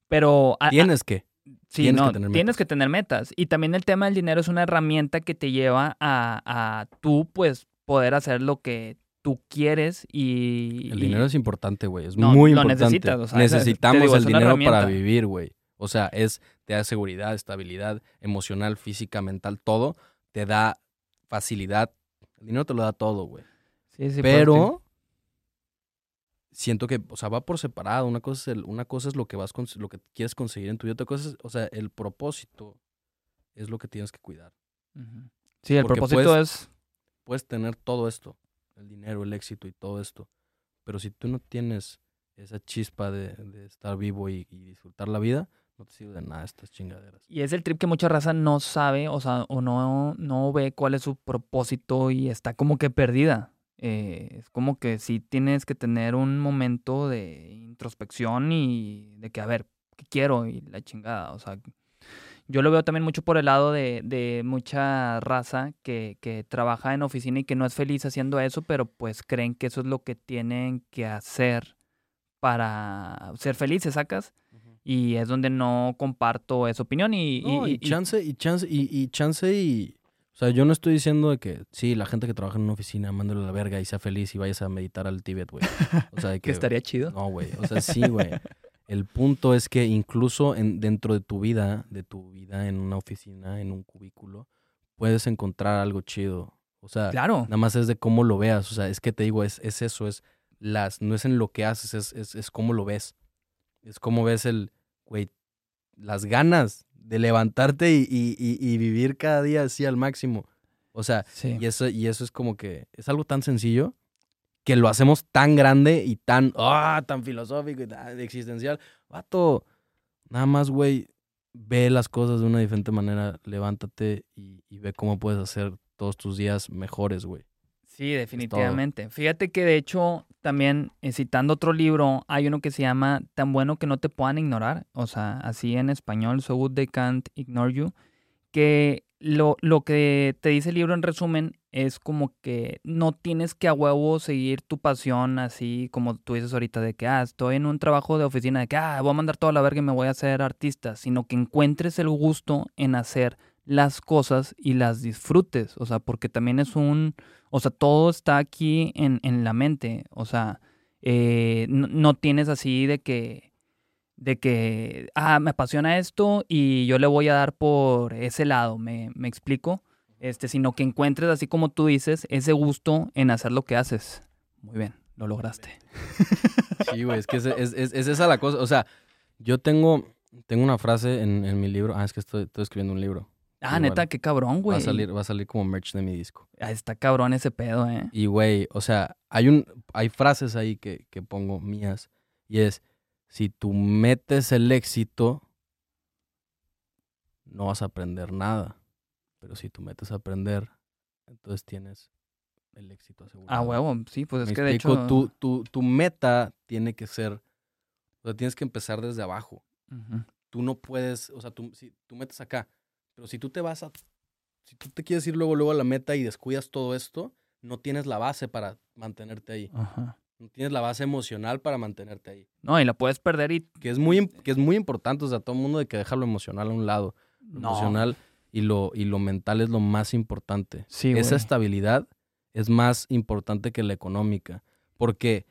pero... a- a- Tienes que. sí, tienes no, que tener tienes metas. que tener metas. Y también el tema del dinero es una herramienta que te lleva a, a tú, pues, poder hacer lo que tú quieres y... El y- dinero es importante, güey. Es No, muy lo importante. necesitas, o sea, Necesitamos digo, el dinero para vivir, güey. O sea, es, te da seguridad, estabilidad emocional, física, mental, todo. Te da facilidad. El dinero te lo da todo, güey. Sí, sí, Pero siento que, o sea, va por separado. Una cosa es, el- una cosa es lo que vas cons- lo que quieres conseguir en tu vida. Otra cosa es, o sea, el propósito es lo que tienes que cuidar. Sí, el Porque propósito puedes- es... puedes tener todo esto, el dinero, el éxito y todo esto, pero si tú no tienes esa chispa de, estar vivo y, y disfrutar la vida, no te sirve de nada estas chingaderas. Y es el trip que mucha raza no sabe, o sea, o no, no ve cuál es su propósito y está como que perdida. Eh, es como que sí tienes que tener un momento de introspección y de que, a ver, ¿qué quiero? Y la chingada. O sea, yo lo veo también mucho por el lado de, de mucha raza que, que trabaja en oficina y que no es feliz haciendo eso, pero pues creen que eso es lo que tienen que hacer para ser felices, ¿sacas? Y es donde no comparto esa opinión y... No, y, y- y- chance, y chance, y, y chance y... O sea, yo no estoy diciendo de que sí, la gente que trabaja en una oficina, mándale la verga y sea feliz y vayas a meditar al Tíbet, güey. O sea, de que que... estaría chido. No, güey. O sea, sí, güey. El punto es que incluso en, dentro de tu vida, de tu vida en una oficina, en un cubículo, puedes encontrar algo chido. O sea, Claro. nada más es de cómo lo veas. O sea, es que te digo, es, es eso, es las, no es en lo que haces, es, es, es cómo lo ves. Es cómo ves el, güey, las ganas de levantarte y, y- y- y vivir cada día así al máximo. O sea, Sí. y eso, y eso es como que es algo tan sencillo que lo hacemos tan grande y tan, ah, tan filosófico y tan existencial. Vato, nada más, güey, ve las cosas de una diferente manera, levántate y, y ve cómo puedes hacer todos tus días mejores, güey. Sí, definitivamente. Fíjate que de hecho, también eh, citando otro libro, hay uno que se llama Tan bueno que no te puedan ignorar, o sea, así en español, So Good They Can't Ignore You, que lo, lo que te dice el libro en resumen es como que no tienes que a huevo seguir tu pasión así como tú dices ahorita de que, ah, estoy en un trabajo de oficina de que, ah, voy a mandar toda la verga y me voy a hacer artista, sino que encuentres el gusto en hacer las cosas y las disfrutes, o sea, porque también es un, o sea, todo está aquí en, en la mente, o sea, eh, no, no tienes así de que, de que, ah, me apasiona esto y yo le voy a dar por ese lado, ¿me, me explico? Este, sino que encuentres, así como tú dices, ese gusto en hacer lo que haces. Muy bien, lo lograste. Sí, güey, es que es, es- es- es esa la cosa. O sea, yo tengo, tengo una frase en, en mi libro. Ah, es que estoy, estoy escribiendo un libro. Ah, Igual. neta, qué cabrón, Va güey. a salir, va a salir como merch de mi disco. Ah, está cabrón ese pedo, ¿eh? Y güey, o sea, hay un, hay frases ahí que, que pongo mías. Y es, si tú metes el éxito, no vas a aprender nada. Pero si tú metes a aprender, entonces tienes el éxito asegurado. Ah, huevo, sí, pues es Me que de hecho... tu, tu, tu meta tiene que ser, o sea, tienes que empezar desde abajo. Ujú. Tú no puedes, o sea, tú, si, tú metes acá, pero si tú te vas a, si tú te quieres ir luego, luego a la meta y descuidas todo esto, no tienes la base para mantenerte ahí. Ajá. No tienes la base emocional para mantenerte ahí. No, y la puedes perder y... Que es muy, im- que es muy importante, o sea, todo el mundo de que deja lo emocional a un lado. Lo No. emocional y lo, y lo mental es lo más importante. Sí, Esa güey. estabilidad es más importante que la económica. Porque,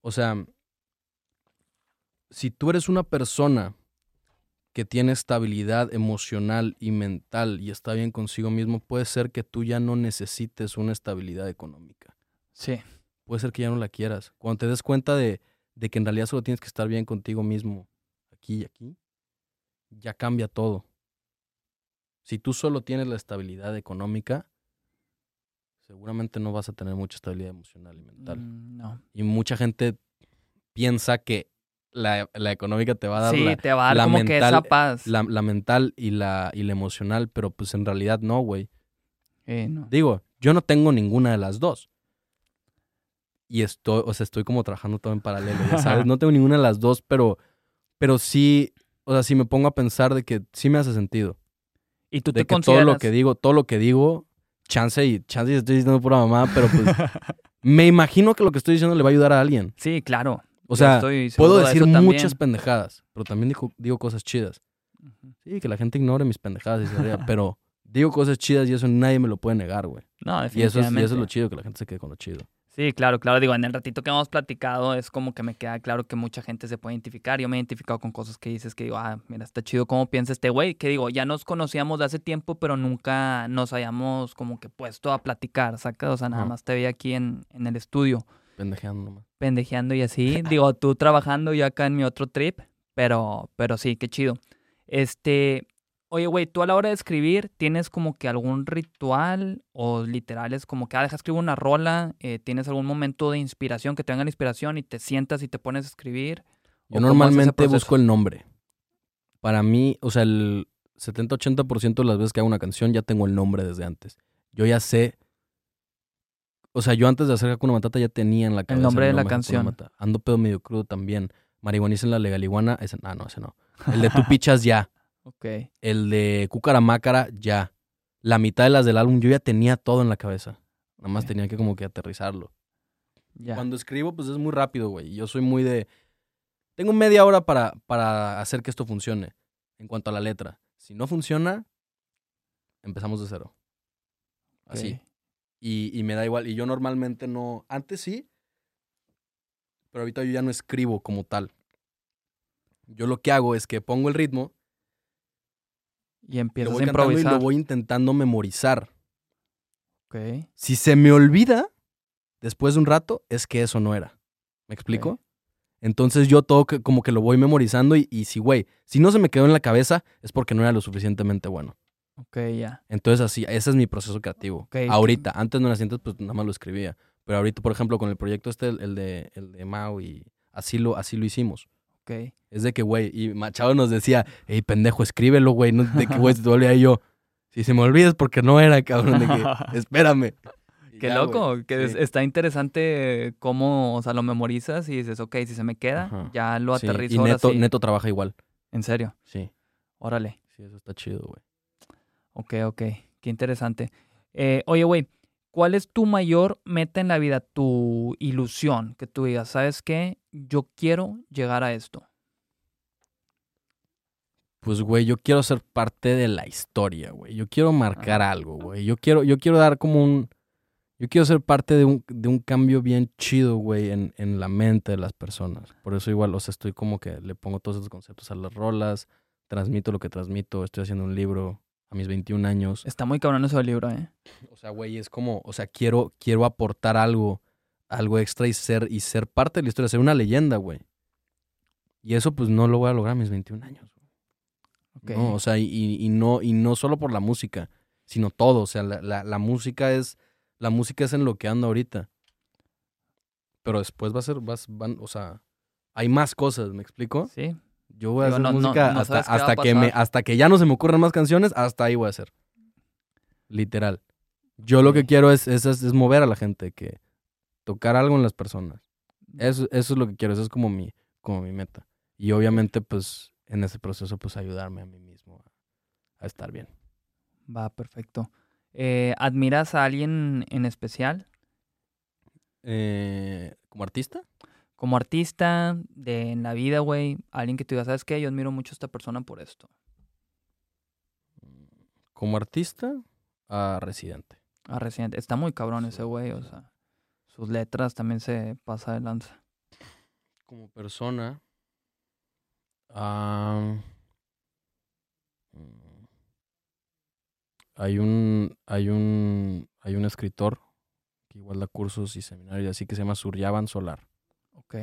o sea, si tú eres una persona que tiene estabilidad emocional y mental y está bien consigo mismo, puede ser que tú ya no necesites una estabilidad económica. Sí. Puede ser que ya no la quieras. Cuando te des cuenta de, de que en realidad solo tienes que estar bien contigo mismo, aquí y aquí, ya cambia todo. Si tú solo tienes la estabilidad económica, seguramente no vas a tener mucha estabilidad emocional y mental. Mm, no. Y mucha gente piensa que la, la económica te va a dar Sí, la, te va a dar la como que mental- esa paz. la- la mental y la, y la emocional, pero pues en realidad no, güey. Eh, no. Digo, yo no tengo ninguna de las dos. Y estoy, o sea, estoy como trabajando todo en paralelo, ya sabes. No tengo ninguna de las dos, pero, pero sí, o sea, sí me pongo a pensar de que sí me hace sentido. Y tú De te que todo lo que digo, todo lo que digo, chance y chance y estoy diciendo pura mamá, pero pues me imagino que lo que estoy diciendo le va a ayudar a alguien. Sí, claro. O sea, puedo de decir muchas pendejadas, pero también digo, digo cosas chidas. Sí, que la gente ignore mis pendejadas y se ría, pero digo cosas chidas y eso nadie me lo puede negar, güey. No, Y eso, es, y eso es lo definitivamente. chido, que la gente se quede con lo chido. Sí, claro, claro. Digo, en el ratito que hemos platicado es como que me queda claro que mucha gente se puede identificar. Yo me he identificado con cosas que dices que digo, ah, mira, está chido cómo piensa este güey. Que digo, ya nos conocíamos de hace tiempo, pero nunca nos hayamos como que puesto a platicar, ¿saca? O sea, nada más te veía aquí en, en el estudio, Pendejeando nomás. pendejeando y así. digo, tú trabajando, yo acá en mi otro trip, pero, pero sí, qué chido. Este, oye, güey, tú a la hora de escribir, ¿tienes como que algún ritual o literales como que, ah, deja escribir una rola, eh, tienes algún momento de inspiración, que te venga la inspiración y te sientas y te pones a escribir? Yo ¿O cómo es normalmente busco el nombre. Para mí, o sea, el 70-80% de las veces que hago una canción ya tengo el nombre desde antes. Yo ya sé. O sea, yo antes de hacer Hakuna Matata ya tenía en la cabeza nombre de la canción. Matata. Ando pedo medio crudo también. Marihuaniza en la legaliguana. Ese, ah, no, ese no. El de Tu Pichas ya. Ok. El de Cucaramácara ya. La mitad de las del álbum yo ya tenía todo en la cabeza. Nada más tenía que como que aterrizarlo. Ya. Cuando escribo, pues es muy rápido, güey. Yo soy muy de. Tengo media hora para, para hacer que esto funcione. En cuanto a la letra. Si no funciona, empezamos de cero. Así. Y, y me da igual. Y yo normalmente no. Antes sí. Pero ahorita yo ya no escribo como tal. Yo lo que hago es que pongo el ritmo, Y lo empiezas voy a cantando y improvisar. lo voy intentando memorizar. Ok. Si se me olvida después de un rato, es que eso no era. ¿Me explico? Entonces yo todo que- como que lo voy memorizando y, y si, güey, si no se me quedó en la cabeza es porque no era lo suficientemente bueno. Ok, ya. Entonces así, ese es mi proceso creativo. Ok, ahorita, antes no era así, antes pues nada más lo escribía. Pero ahorita, por ejemplo, con el proyecto este, el, el de, el de Mao y así lo, así lo hicimos. Ok. Es de que, güey, y Machado nos decía, hey, pendejo, escríbelo, güey, no de que, güey, se te olvida y yo. Si se me olvida es porque no era, cabrón, de que, espérame. Qué ya, loco, que sí. está interesante cómo, o sea, lo memorizas y dices, ok, si se me queda, Ajá. ya lo Sí, aterrizo Y ahora neto, sí. neto trabaja igual. En serio, Sí, órale. sí, eso está chido, güey. Ok, ok, qué interesante. Eh, oye, güey, ¿cuál es tu mayor meta en la vida, tu ilusión? Que tú digas, ¿sabes qué? Yo quiero llegar a esto. Pues, güey, yo quiero ser parte de la historia, güey. Yo quiero marcar Ah. algo, güey. Yo quiero, yo quiero dar como un... Yo quiero ser parte de un, de un cambio bien chido, güey, en, en la mente de las personas. Por eso igual, o sea, estoy como que le pongo todos esos conceptos a las rolas, transmito lo que transmito, estoy haciendo un libro a mis 21 años. Está muy cabrón eso del libro, ¿eh? O sea, güey, es como, o sea, quiero, quiero aportar algo, algo extra y ser, y ser parte de la historia, ser una leyenda, güey. Y eso, pues, no lo voy a lograr a mis 21 años. güey. Ok. ¿no? O sea, y, y no, y no solo por la música, sino todo. O sea, la, la, la música es. La música es en lo que ando ahorita. Pero después va a ser. Vas, van, o sea, hay más cosas, ¿me explico? Sí. Yo voy a Digo, hacer no- no- música no hasta, sabes qué va a hasta que me, pasar. hasta que ya no se me ocurran más canciones, hasta ahí voy a hacer. Literal. Yo lo que quiero es, es, es mover a la gente, que tocar algo en las personas. Eso, eso es lo que quiero, eso es como mi, como mi meta. Y obviamente, pues, en ese proceso, pues, ayudarme a mí mismo a, a estar bien. Va, perfecto. Eh, ¿Admiras a alguien en especial? Eh, ¿Como artista? Como artista, de en la vida, güey. Alguien que te diga, ¿sabes qué? Yo admiro mucho a esta persona por esto. Como artista, a Residente. Ah, Residente. Está muy cabrón ese güey, o sea. Sus letras también se pasa de lanza. Como persona, mm, hay un, hay un, hay un escritor que igual da cursos y seminarios así que se llama Suryavan Solar. Ok.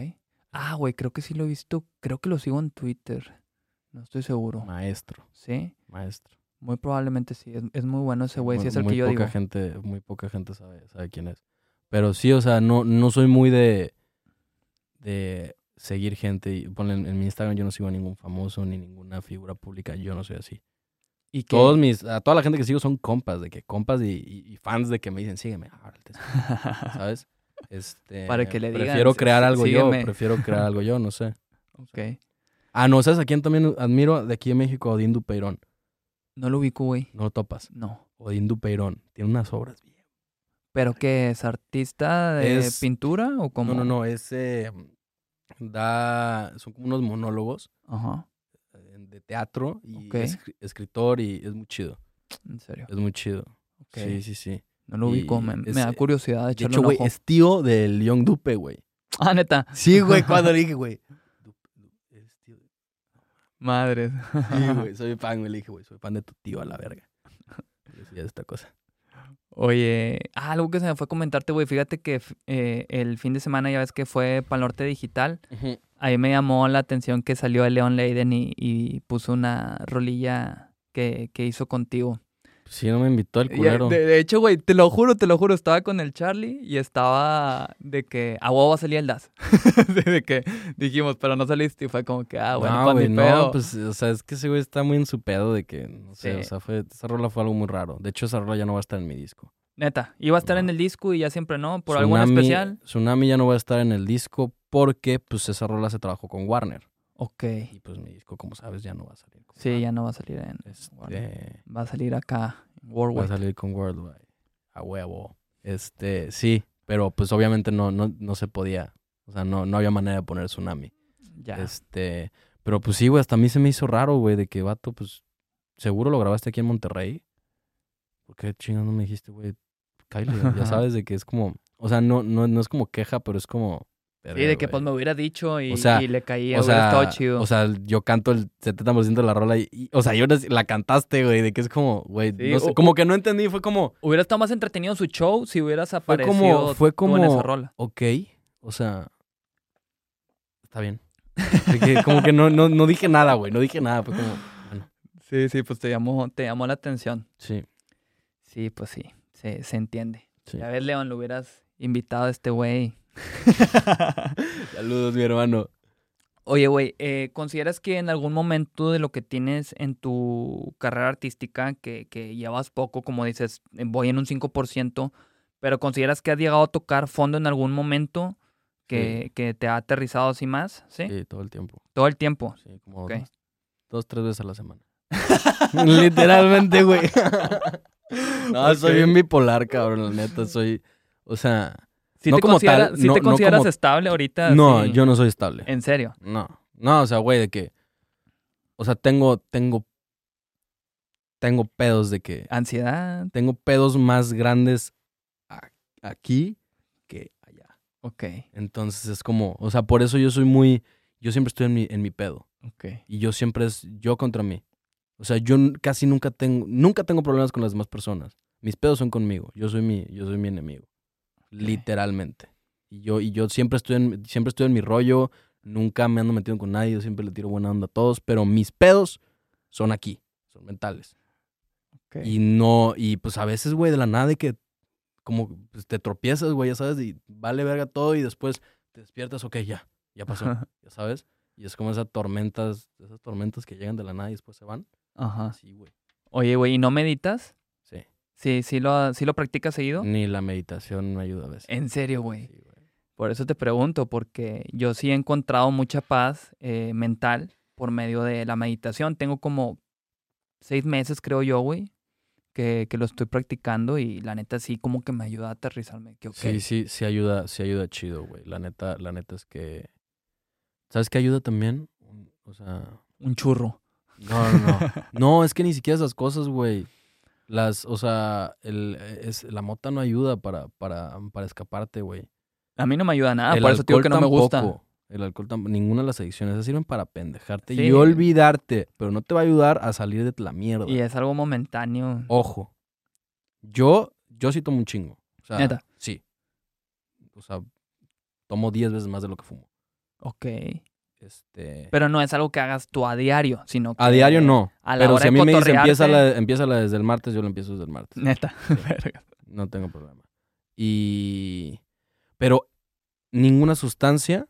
Ah, güey, creo que sí lo he visto. Creo que lo sigo en Twitter. No estoy seguro. Maestro, ¿Sí? maestro. Muy probablemente sí. Es, es muy bueno ese güey. Sí es el muy que yo poca digo. gente, muy poca gente sabe, sabe quién es. Pero sí, o sea, no, no soy muy de, de seguir gente. Y ponle en, en mi Instagram yo no sigo a ningún famoso ni ninguna figura pública. Yo no soy así. Y que... Todos mis, a toda la gente que sigo son compas, de que compas y, y- y fans de que me dicen, sígueme, ahora te sigo", ¿sabes? Este, Para que le digan, Prefiero "Sí, crear algo sígueme". yo, prefiero crear algo yo, no sé. ok. Ah, no, ¿sabes a quién también admiro de aquí en México? Odín Dupeirón. No lo ubico, güey. No lo topas. No. Odín Dupeirón. Tiene unas obras bien. ¿Pero qué es? ¿Artista de Es- pintura o como? No, no, no, es, eh, da, son como unos monólogos Ajá. eh, de teatro y es escri- escritor y es muy chido. En serio. Es muy chido. Ok. Sí, sí, sí. No lo ubico. Me, me da curiosidad de De hecho, güey, es tío del Young Dupe, güey. Ah, neta. Sí, güey, cuando le dije, güey. Dupe, Dupe, es tío de- Madre. Sí, güey, soy fan, güey. Le dije, güey, soy fan de tu tío a la verga. Es esta cosa. Oye, ah, algo que se me fue a comentarte, güey. Fíjate que eh, el fin de semana ya ves que fue Pal Norte Digital. Ahí me llamó la atención que salió el Leon Leiden y, y puso una rolilla que, que hizo contigo. Sí, no me invitó el culero. De, de hecho, güey, te lo juro, te lo juro, estaba con el Charlie y estaba de que a huevo va a salir el DAS. de que dijimos, pero no saliste y fue como que, ah, bueno, no, pues güey, ni no, pedo. pues, o sea, es que ese güey está muy en su pedo de que, no sé, Sí. o sea, fue, esa rola fue algo muy raro. De hecho, esa rola ya no va a estar en mi disco. Neta, iba a estar en No. el disco y ya siempre no, por Tsunami- especial. Tsunami ya no va a estar en el disco porque, pues, esa rola se trabajó con Warner. Ok. Y, pues, mi disco, como sabes, ya no va a salir. Sí, ya no va a salir en Este. Va a salir acá, en va a salir con Worldwide. A huevo. Este, sí, pero, pues, obviamente no, no, no se podía. O sea, no, no había manera de poner Tsunami. Ya. Este, pero pues sí, güey, hasta a mí se me hizo raro, güey, de que vato, pues, seguro lo grabaste aquí en Monterrey. ¿Por qué no me dijiste, güey? Kyle, ya sabes de que es como, o sea, no, no, no es como queja, pero es como. Sí, verga, de que pues me hubiera dicho y, O sea, y le caía, o sea, estado chido. o sea, yo canto el 70% de la rola y, y- o sea, yo la cantaste, güey, de que es como, güey, Sí, no sé, o- como que no entendí, fue como, Hubiera estado más entretenido su show si hubieras fue aparecido como, fue tú en esa como, rola. ok, o sea, está bien. Que como que no, no, no dije nada, güey, no dije nada, fue como, bueno, Sí, sí, pues te llamó, te llamó la atención. sí, Sí, pues sí, se, se entiende. sí. Ya ves, León, lo hubieras invitado a este güey. Saludos, mi hermano. Oye, güey, eh, ¿consideras que en algún momento de lo que tienes en tu carrera artística, que, que llevas poco, como dices, eh, voy en un 5%, pero consideras que has llegado a tocar fondo en algún momento que, que te ha aterrizado así más? ¿Sí? Sí, todo el tiempo. Todo el tiempo. Sí, como dos, dos, tres veces a la semana. Literalmente, güey. no, soy bien bipolar, cabrón, la neta, soy, o sea, ¿Sí No te, como considera- tal, sí no- te no consideras como- estable ahorita? no, yo no soy estable. ¿En serio? No, no, o sea, güey, de que, o sea, tengo, tengo, tengo pedos de que, ¿Ansiedad? tengo pedos más grandes aquí que allá. Ok, Entonces es como, o sea, por eso yo soy muy, yo siempre estoy en mi, en mi pedo. ok. Y yo siempre es yo contra mí. O sea, yo casi nunca tengo, nunca tengo problemas con las demás personas. Mis pedos son conmigo. Yo soy mi, yo soy mi enemigo. Literalmente. Y yo, y yo siempre estoy en, siempre estoy en mi rollo. Nunca me ando metiendo con nadie. Yo siempre le tiro buena onda a todos. Pero mis pedos son aquí. son mentales. Y no, y pues a veces, güey, de la nada de que como pues, te tropiezas, güey, ya sabes, y vale verga todo y después te despiertas, ok, ya, ya pasó, ya sabes. Y es como esas tormentas, esas tormentas que llegan de la nada y después se van. Ajá. Sí, güey. Oye, güey, ¿y no meditas? Sí. Sí, lo, sí lo practicas seguido. Ni la meditación me ayuda a veces. En serio, güey. Sí. Por eso te pregunto, porque yo sí he encontrado mucha paz eh, mental por medio de la meditación. Tengo como seis meses, creo yo, güey, que, que lo estoy practicando y la neta sí como que me ayuda a aterrizarme. Que, ok, Sí, sí, sí ayuda, sí ayuda chido, güey. La neta, la neta es que. ¿Sabes qué ayuda también? O sea. Un churro. No, no, no. No, es que ni siquiera esas cosas, güey. Las, o sea, el, es, la mota no ayuda para, para, para escaparte, güey. A mí no me ayuda nada, El por eso digo que no me alcohol gusta. tampoco. El alcohol tampoco. Ninguna de las adicciones. Esas sirven para pendejarte Sí. y olvidarte. Pero no te va a ayudar a salir de la mierda. Y es algo momentáneo. Ojo. Yo, yo sí tomo un chingo. O sea, ¿Neta? Sí. O sea, tomo 10 veces más de lo que fumo. Ok. Este. Pero no es algo que hagas tú a diario, sino que a diario no. A la Pero hora si a mí me dice empieza, la, empieza la desde el martes, yo lo empiezo desde el martes. Neta. Verga. No tengo problema. Y. Pero ninguna sustancia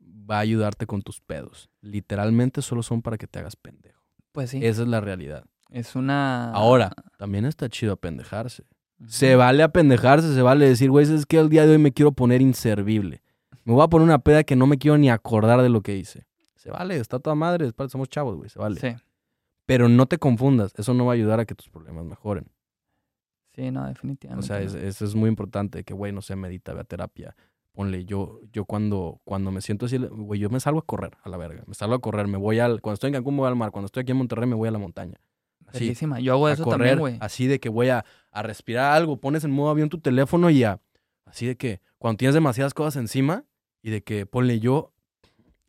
va a ayudarte con tus pedos. Literalmente solo son para que te hagas pendejo. pues sí. Esa es la realidad. Es una. Ahora, también está chido apendejarse. Se vale apendejarse, se vale decir, güey, es que el día de hoy me quiero poner inservible. Me voy a poner una peda que no me quiero ni acordar de lo que hice. Se vale, está toda madre, somos chavos, güey, se vale. Sí. Pero no te confundas, eso no va a ayudar a que tus problemas mejoren. Sí, no, O definitivamente. sea, no. es- eso es muy importante, que, güey, no sé, medita, ve a terapia. Ponle, yo, yo cuando, cuando me siento así, güey, yo me salgo a correr a la verga. Me salgo a correr, me voy al, cuando estoy en Cancún me voy al mar, cuando estoy aquí en Monterrey me voy a la montaña. Así, Verguísima. Yo hago a eso correr, también, güey. así de que voy a, a respirar algo, pones en modo avión tu teléfono y a, así de que cuando tienes demasiadas cosas encima y de que, ponle, yo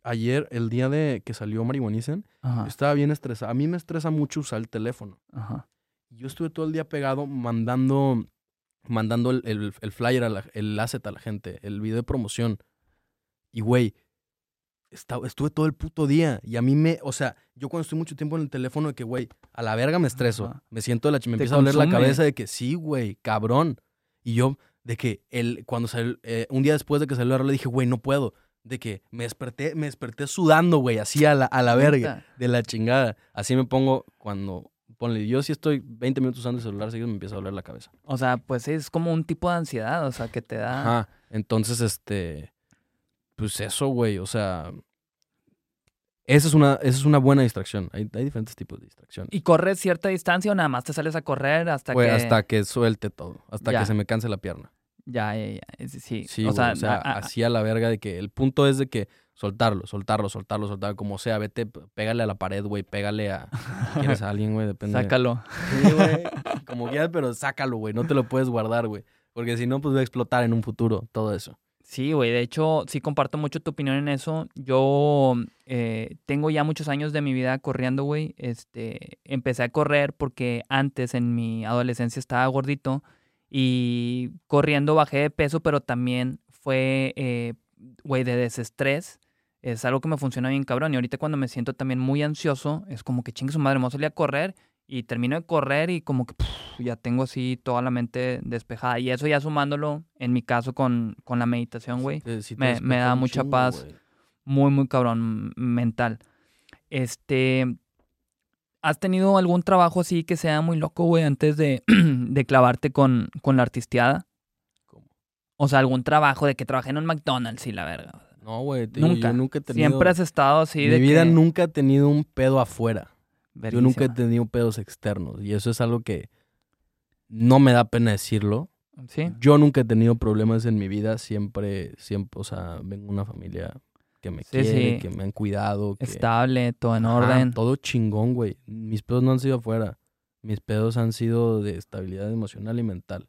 ayer, el día de que salió Marihuanicen, estaba bien estresado. A mí me estresa mucho usar el teléfono. Ajá. Yo estuve todo el día pegado mandando, mandando el, el- el flyer, a la- el asset a la gente, el video de promoción. Y, güey, estuve todo el puto día. Y a mí me, o sea, yo cuando estoy mucho tiempo en el teléfono de que, güey, a la verga me estreso. Ajá. Me siento, de la, me empieza a doler la cabeza de que sí, güey, cabrón. Y yo, de que el, cuando salió, eh, un día después de que salió la rola, dije, güey, no puedo. De que me desperté, me desperté sudando, güey, así a la, a la verga. De la chingada. Así me pongo cuando. Ponle, yo si estoy 20 minutos usando el celular seguido me empieza a doler la cabeza. O sea, pues es como un tipo de ansiedad, o sea, que te da. Ajá. Entonces, este. Pues eso, güey. O sea. Esa es una, esa es una buena distracción. Hay, hay diferentes tipos de distracción. ¿Y corres cierta distancia o nada más te sales a correr hasta Güey, que. hasta que suelte todo. Hasta Ya. que se me canse la pierna. Ya, ya, ya. Sí, Sí, o güey. sea, O sea, a- a- así a la verga de que el punto es de que soltarlo, soltarlo, soltarlo, soltarlo, como sea. Vete, pégale a la pared, güey. Pégale a. si ¿Quieres a alguien, güey? Depende. sácalo. Sí, güey. Como quieras, pero sácalo, güey. No te lo puedes guardar, güey. Porque si no, pues va a explotar en un futuro todo eso. Sí, güey. De hecho, sí comparto mucho tu opinión en eso. Yo eh, tengo ya muchos años de mi vida corriendo, güey. Este, empecé a correr porque antes en mi adolescencia estaba gordito y corriendo bajé de peso, pero también fue, eh, güey, de desestrés. Es algo que me funciona bien cabrón. Y ahorita cuando me siento también muy ansioso, es como que chingue su madre, me voy a salir a correr y termino de correr y como que puf, ya tengo así toda la mente despejada. Y eso ya sumándolo, en mi caso, con, con la meditación, güey Eh, sí te me- me da mucha chingo, paz. güey. muy, muy cabrón mental. Este, ¿has tenido algún trabajo así que sea muy loco, güey, antes de, de clavarte con, con la artisteada? ¿Cómo? O sea, algún trabajo de que trabajé en un McDonald's y la verga. No, güey. Nunca. Yo nunca he tenido. Siempre has estado así Mi de vida que... nunca ha tenido un pedo afuera. Yo nunca he tenido pedos externos. Y eso es algo que no me da pena decirlo. ¿Sí? Yo nunca he tenido problemas en mi vida. Siempre, siempre, o sea, vengo de una familia que me Sí, quiere, sí. que me han cuidado. Que, Estable, todo en Ajá, orden. todo chingón, güey. Mis pedos no han sido afuera. Mis pedos han sido de estabilidad emocional y mental.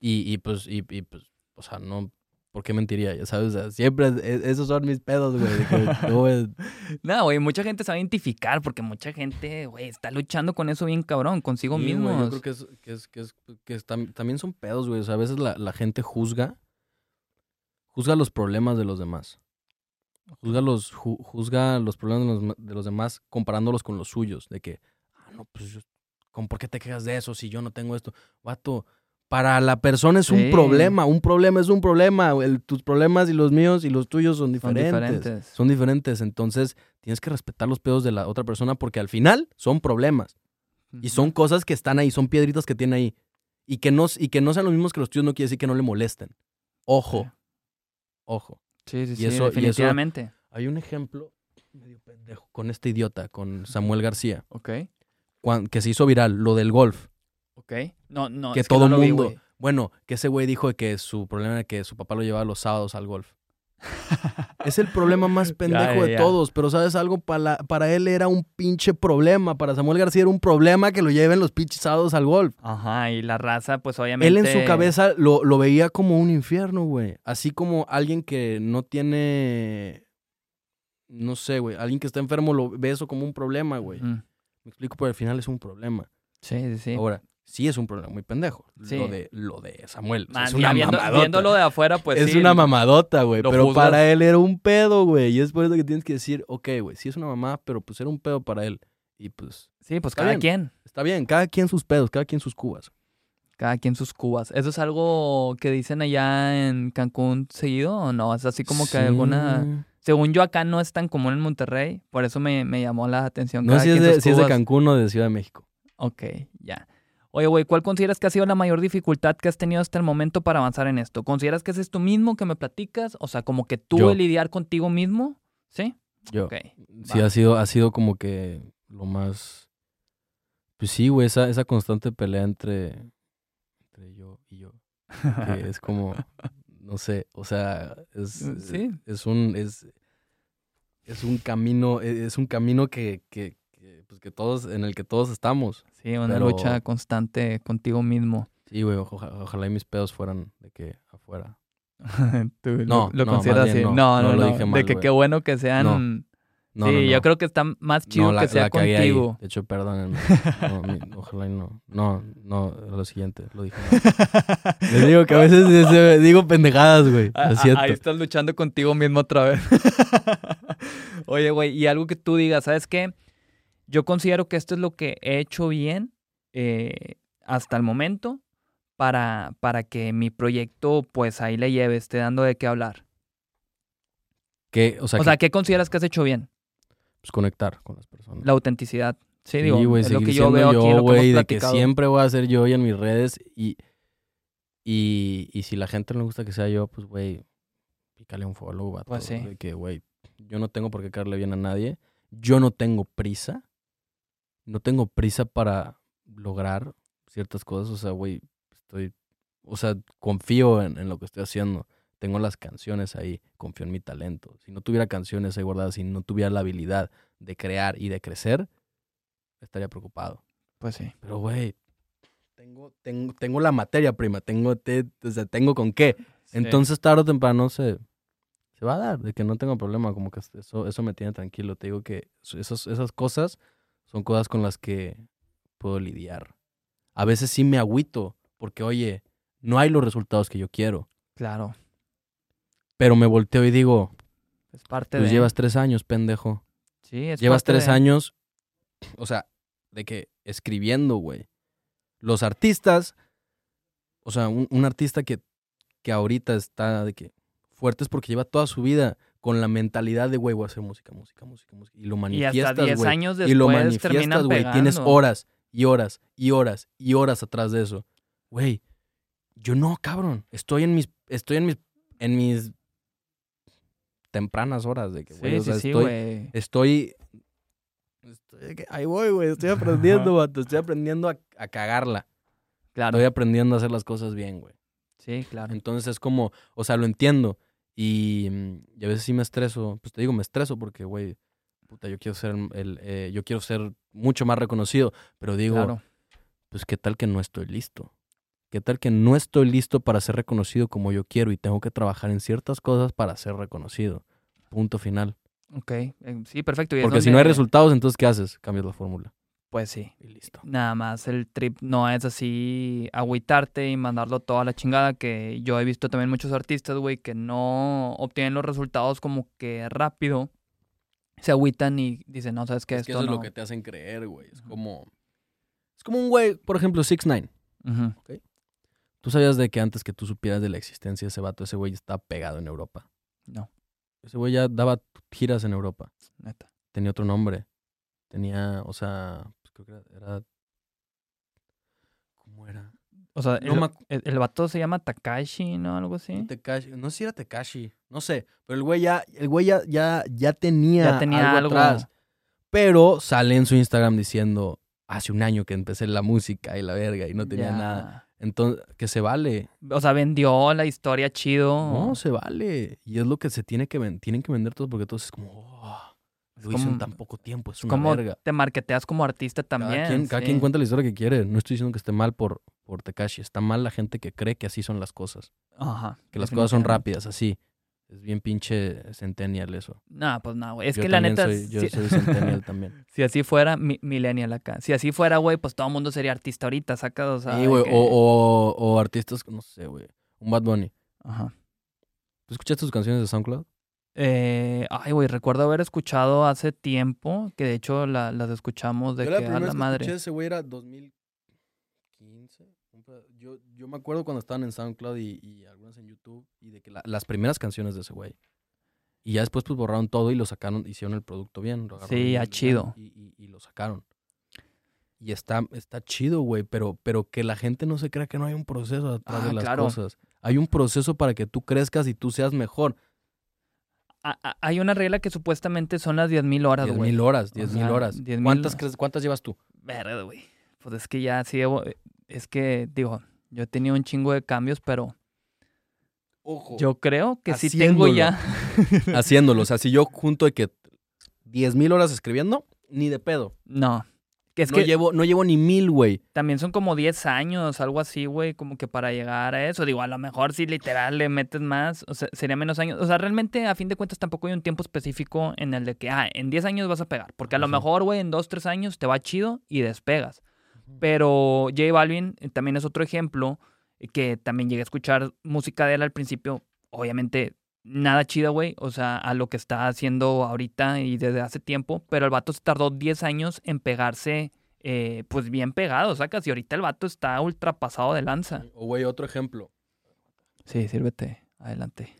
Y, y pues, y, y, pues, o sea, no, ¿por qué mentiría? Ya sabes, o sea, siempre es- es- esos son mis pedos, güey. no, güey, mucha gente se va a identificar porque mucha gente, güey, está luchando con eso bien cabrón, consigo sí, güey, mismos. yo creo que, es, que, es, que, es, que es tam- también son pedos, güey. O sea, a veces la, la gente juzga, juzga los problemas de los demás. Juzga los, ju- juzga los problemas de los, de los demás comparándolos con los suyos. De que, ah, no, pues, yo- ¿cómo, ¿por qué te quejas de eso si yo no tengo esto? Vato, para la persona es Sí. un problema. Un problema es un problema. El- tus problemas y los míos y los tuyos son Son diferentes. Son diferentes. Entonces, tienes que respetar los pedos de la otra persona porque al final son problemas. Y son cosas que están ahí, son piedritas que tiene ahí. Y que no, y que no sean los mismos que los tuyos no quiere decir que no le molesten. Ojo, Sí. ojo. Sí, sí, Y sí, eso- y eso-. Hay un ejemplo medio pendejo con este idiota, con Samuel García, Ok, que se hizo viral, lo del golf. ok. No, no, que todo no vi, mundo. bueno, que ese güey dijo que su problema era que su papá lo llevaba los sábados al golf. Es el problema más pendejo ya, de ya. todos, pero ¿sabes algo? Para, para él era un pinche problema. Para Samuel García era un problema que lo lleven los pinches sábados al golf. Ajá, y la raza, pues obviamente. Él en su cabeza lo, lo veía como un infierno, güey. Así como alguien que no tiene. No sé, güey. Alguien que está enfermo lo ve eso como un problema, güey. Me explico, pero al final es un problema. Sí, sí, sí. Ahora, sí es un problema muy pendejo. Sí. Lo, de, lo de Samuel. O sea, Man, es una viendo- mamadota. viéndolo de afuera, pues es sí. una mamadota, güey. Pero juzgas. para él era un pedo, güey. Y es por eso que tienes que decir, ok, güey, sí es una mamá, pero pues era un pedo para él. Y pues, Sí, pues cada bien. quien. está bien. Cada quien sus pedos, cada quien sus cubas. Cada quien sus cubas. ¿Eso es algo que dicen allá en Cancún seguido o no? Es así como que Sí. alguna... Según yo, acá no es tan común en Monterrey. Por eso me, me llamó la atención. No sé si es, de, si es de. Cancún o de Ciudad de México. Ok, ya. Oye, güey, ¿cuál consideras que ha sido la mayor dificultad que has tenido hasta el momento para avanzar en esto? ¿Consideras que es esto mismo que me platicas? O sea, como que tú Yo. el lidiar contigo mismo. ¿Sí? Yo. Ok. Sí, va. ha sido, ha sido como que lo más. Pues sí, güey, esa, esa constante pelea entre, entre yo y yo. Que es como. No sé, o sea, es, Sí. es un. Es, es un camino. e, Es un camino que, que, que, pues que todos, en el que todos estamos. Sí, una Pero- lucha constante contigo mismo. Sí, güey, oja- ojalá y mis pedos fueran de que afuera. Tú lo- No, lo, no, consideras así. no. No, no, No lo dije de mal, que güey. qué bueno que sean. No. No, sí, yo creo que está más chido la, que sea contigo. De hecho, perdónenme. Mi- ojalá y no. No, no, lo siguiente, lo dije mal. Les digo que a veces eh, digo pendejadas, güey. Ah, Lo ah, siento. Ahí estás luchando contigo mismo otra vez. Oye, güey, y algo que tú digas, ¿sabes qué? Yo considero que esto es lo que he hecho bien eh, hasta el momento para, para que mi proyecto, pues ahí le lleve, esté dando de qué hablar. Que, o sea, O que, sea, ¿qué consideras que has hecho bien? pues, conectar con las personas. La autenticidad. Sí, Sí, digo, güey, es lo que yo veo aquí, lo que hemos güey, de que siempre voy a ser yo y en mis redes. Y, y, y si la gente no le gusta que sea yo, pues, güey, pícale un follow, vato. Pues sí. De que, güey, yo no tengo por qué caerle bien a nadie. Yo no tengo prisa. No tengo prisa para lograr ciertas cosas. O sea, güey, estoy... O sea, confío en, en lo que estoy haciendo. Tengo las canciones ahí, confío en mi talento. Si no tuviera canciones ahí guardadas, si no tuviera la habilidad de crear y de crecer, estaría preocupado. Pues sí. Pero, güey, tengo, tengo, tengo la materia prima, tengo, te- o sea, tengo con qué. Sí. Entonces, tarde o temprano se, se va a dar, de que no tengo problema, como que eso, eso me tiene tranquilo. Te digo que esas, esas cosas son cosas con las que puedo lidiar. A veces sí me agüito, porque, oye, no hay los resultados que yo quiero. Claro. Pero me volteo y digo, Es parte pues de... llevas tres años, pendejo. Sí, es Llevas parte tres de- años, o sea, de que escribiendo, güey. Los artistas, o sea, un, un artista que, que ahorita está de que fuerte es porque lleva toda su vida con la mentalidad de, güey, voy a hacer música, música, música, música. Y lo Y hasta manifiestas, 10 güey. años Y lo después manifiestas, güey. Tienes horas y horas y horas y horas atrás de eso. Güey, yo no, cabrón. Estoy en mis, estoy en mis, en mis tempranas horas de que, güey, Sí, o sea, sí, sí, estoy, güey. Estoy. ahí voy, güey. Estoy aprendiendo, vato. Estoy aprendiendo a, a cagarla. Claro. Estoy aprendiendo a hacer las cosas bien, güey. Sí, claro. Entonces es como, o sea, lo entiendo. Y, mm, y a veces sí me estreso. Pues te digo, me estreso porque, güey, puta, yo quiero ser el, eh, yo quiero ser mucho más reconocido. Pero digo, Claro. pues qué tal que no estoy listo. ¿Qué tal que no estoy listo para ser reconocido como yo quiero y tengo que trabajar en ciertas cosas para ser reconocido? Punto final. Ok. eh, Sí, perfecto. y Porque si no hay donde- resultados, entonces ¿qué haces? Cambias la fórmula. Pues sí. Y listo. Nada más el trip no es así agüitarte y mandarlo todo a la chingada, que yo he visto también muchos artistas, güey, que no obtienen los resultados como que rápido. Se agüitan y dicen, no, sabes qué, Es que esto eso es lo que te hacen creer, güey. Es como. Es como un güey, por ejemplo, 6 9 Ujú. ¿Tú sabías de que antes que tú supieras de la existencia de ese vato, ese güey estaba pegado en Europa? No, Ese güey ya daba giras en Europa. neta. Tenía otro nombre. Tenía, o sea, creo que era. era- ¿Cómo era? O sea, No el, el- el vato se llama Takashi, ¿no? Algo así. Tekashi- no sé si era Tekashi, no sé, pero el güey ya, el güey ya, ya, ya tenía, Ya tenía algo, algo. atrás. Pero sale en su Instagram diciendo, hace un año que empecé la música y la verga y no tenía Ya. nada. Entonces, que se vale. O sea, vendió la historia chido. No, se vale. Y es lo que se tiene que vender, tienen que vender todo porque todo es como, oh, lo hizo en tan poco tiempo, es una como verga. te marketeas como artista también. Cada quien, cada sí. quien cuenta la historia que quiere. No estoy diciendo que esté mal por, por Tekashi. Está mal la gente que cree que así son las cosas. Ajá. Que las cosas son rápidas, así. Es bien pinche centennial eso. No, pues no, güey. Es Yo que la neta, soy- yo si, soy centennial también. si así fuera, mi- millennial acá. Si así fuera, güey, pues todo el mundo sería artista ahorita, sacas, o sea. Sí, güey. que- O, o, o artistas, no sé, güey. Un Bad Bunny. Ajá. ¿Tú escuchaste sus canciones de SoundCloud? Eh, ay, güey, recuerdo haber escuchado hace tiempo, que de hecho la- las escuchamos de Yo que la a la que madre. escuché ese güey era 2015. un pe- Yo, yo me acuerdo cuando estaban en SoundCloud y, y algunas en YouTube y de que la- las primeras canciones de ese güey. Y ya después pues borraron todo y lo sacaron, hicieron el producto bien. lo Sí, bien, ya chido. Y, y- y lo sacaron. Y está, está chido, güey, pero, pero que la gente no se crea que no hay un proceso detrás Ah, de las claro. cosas. Hay un proceso para que tú crezcas y tú seas mejor. A- a- hay una regla que supuestamente son las 10.000 horas, Diez güey. mil horas, O diez mil sea, horas. 10,000 ¿Cuántas, crees- ¿Cuántas llevas tú? Verga, güey. Pues es que ya sí debo- Es que, digo, yo he tenido un chingo de cambios, pero Ojo. yo creo que sí tengo ya. haciéndolo. O sea, si yo junto de que 10 mil horas escribiendo, ni de pedo. No. Que es no, que llevo, no llevo ni mil, güey. también son como 10 años, algo así, güey, como que para llegar a eso. Digo, a lo mejor si literal le metes más, o sea, sería menos años. O sea, realmente, a fin de cuentas, tampoco hay un tiempo específico en el de que, ah, en 10 años vas a pegar. Porque a lo mejor, güey, en 2, 3 años te va chido y despegas. Pero J Balvin eh, también es otro ejemplo eh, que también llegué a escuchar música de él al principio. Obviamente, nada chida, güey. O sea, a lo que está haciendo ahorita y desde hace tiempo. Pero el vato se tardó 10 años en pegarse, eh, pues bien pegado, sacas. Y ahorita el vato está ultra pasado de lanza. O, güey, otro ejemplo. Sí, sírvete. Adelante.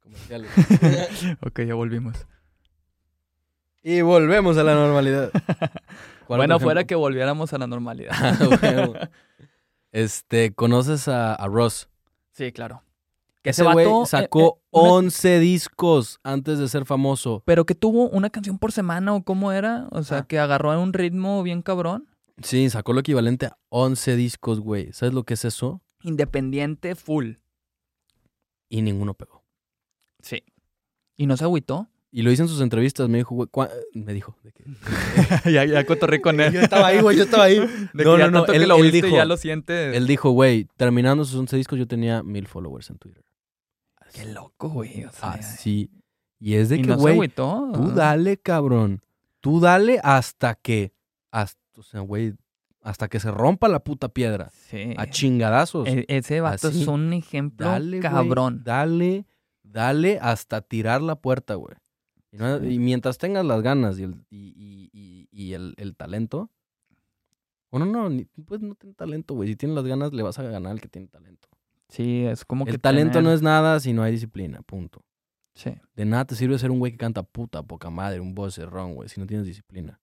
Comerciales. Ok, ya volvimos. y volvemos a la normalidad. ¿Cuál Bueno, fuera que volviéramos a la normalidad. Huevo. Este, ¿conoces a, a Ross? sí, claro. Que Ese güey eh, sacó eh, una- 11 discos antes de ser famoso. Pero que tuvo una canción por semana o cómo era. O sea, Ah. que agarró un ritmo bien cabrón. Sí, sacó lo equivalente a 11 discos, güey. ¿Sabes lo que es eso? Independiente full. Y ninguno pegó. Sí. ¿Y no se agüitó? Y lo hice en sus entrevistas. Me dijo, güey, ¿cuá- me dijo. de que- ya, ya cotorré con Yo estaba ahí, güey, yo estaba ahí. De No, que no, no, que él- lo él viste dijo- ya lo sientes. Él dijo, güey, terminando sus 11 discos yo tenía mil followers en Twitter. Qué loco, güey. O sea, Así. Y es de y que, güey, tú dale, cabrón. Tú dale hasta que, hasta, o sea, güey, hasta que se rompa la puta piedra. Sí. A chingadazos. E- ese vato Así. es un ejemplo Dale, cabrón. dale, dale hasta tirar la puerta, güey. Y, no- Sí. y mientras tengas las ganas y el, y, y- y- y el, el talento. O no, no, ni- pues no tienes talento, güey. Si tienes las ganas, le vas a ganar al que tiene talento. Sí, es como que. El talento no es nada si no hay disciplina, punto. Sí. De nada te sirve ser un güey que canta puta, poca madre, un ron, güey, si no tienes disciplina.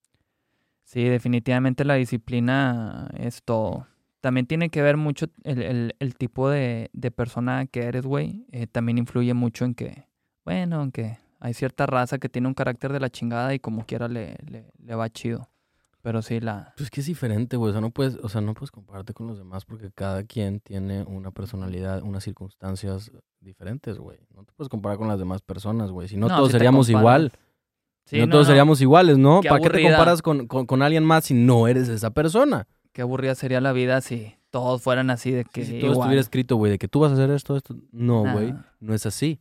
Sí, definitivamente la disciplina es todo. También tiene que ver mucho el, el- el tipo de, de persona que eres, güey. Eh, también influye mucho en que, bueno, aunque hay cierta raza que tiene un carácter de la chingada y como quiera le, le, le va chido. Pero sí, la... Pues que es diferente, güey. O sea, no puedes, o sea, no puedes compararte con los demás porque cada quien tiene una personalidad, unas circunstancias diferentes, güey. No te puedes comparar con las demás personas, güey. Si no, No, todos si seríamos igual. Sí, no, no, todos no. seríamos iguales, ¿no? Qué ¿Para qué te comparas con, con, con alguien más si no eres esa persona? Qué aburrida sería la vida si todos fueran así de que si todo igual. estuviera escrito, güey, de que tú vas a hacer esto, esto. No, güey. No es así.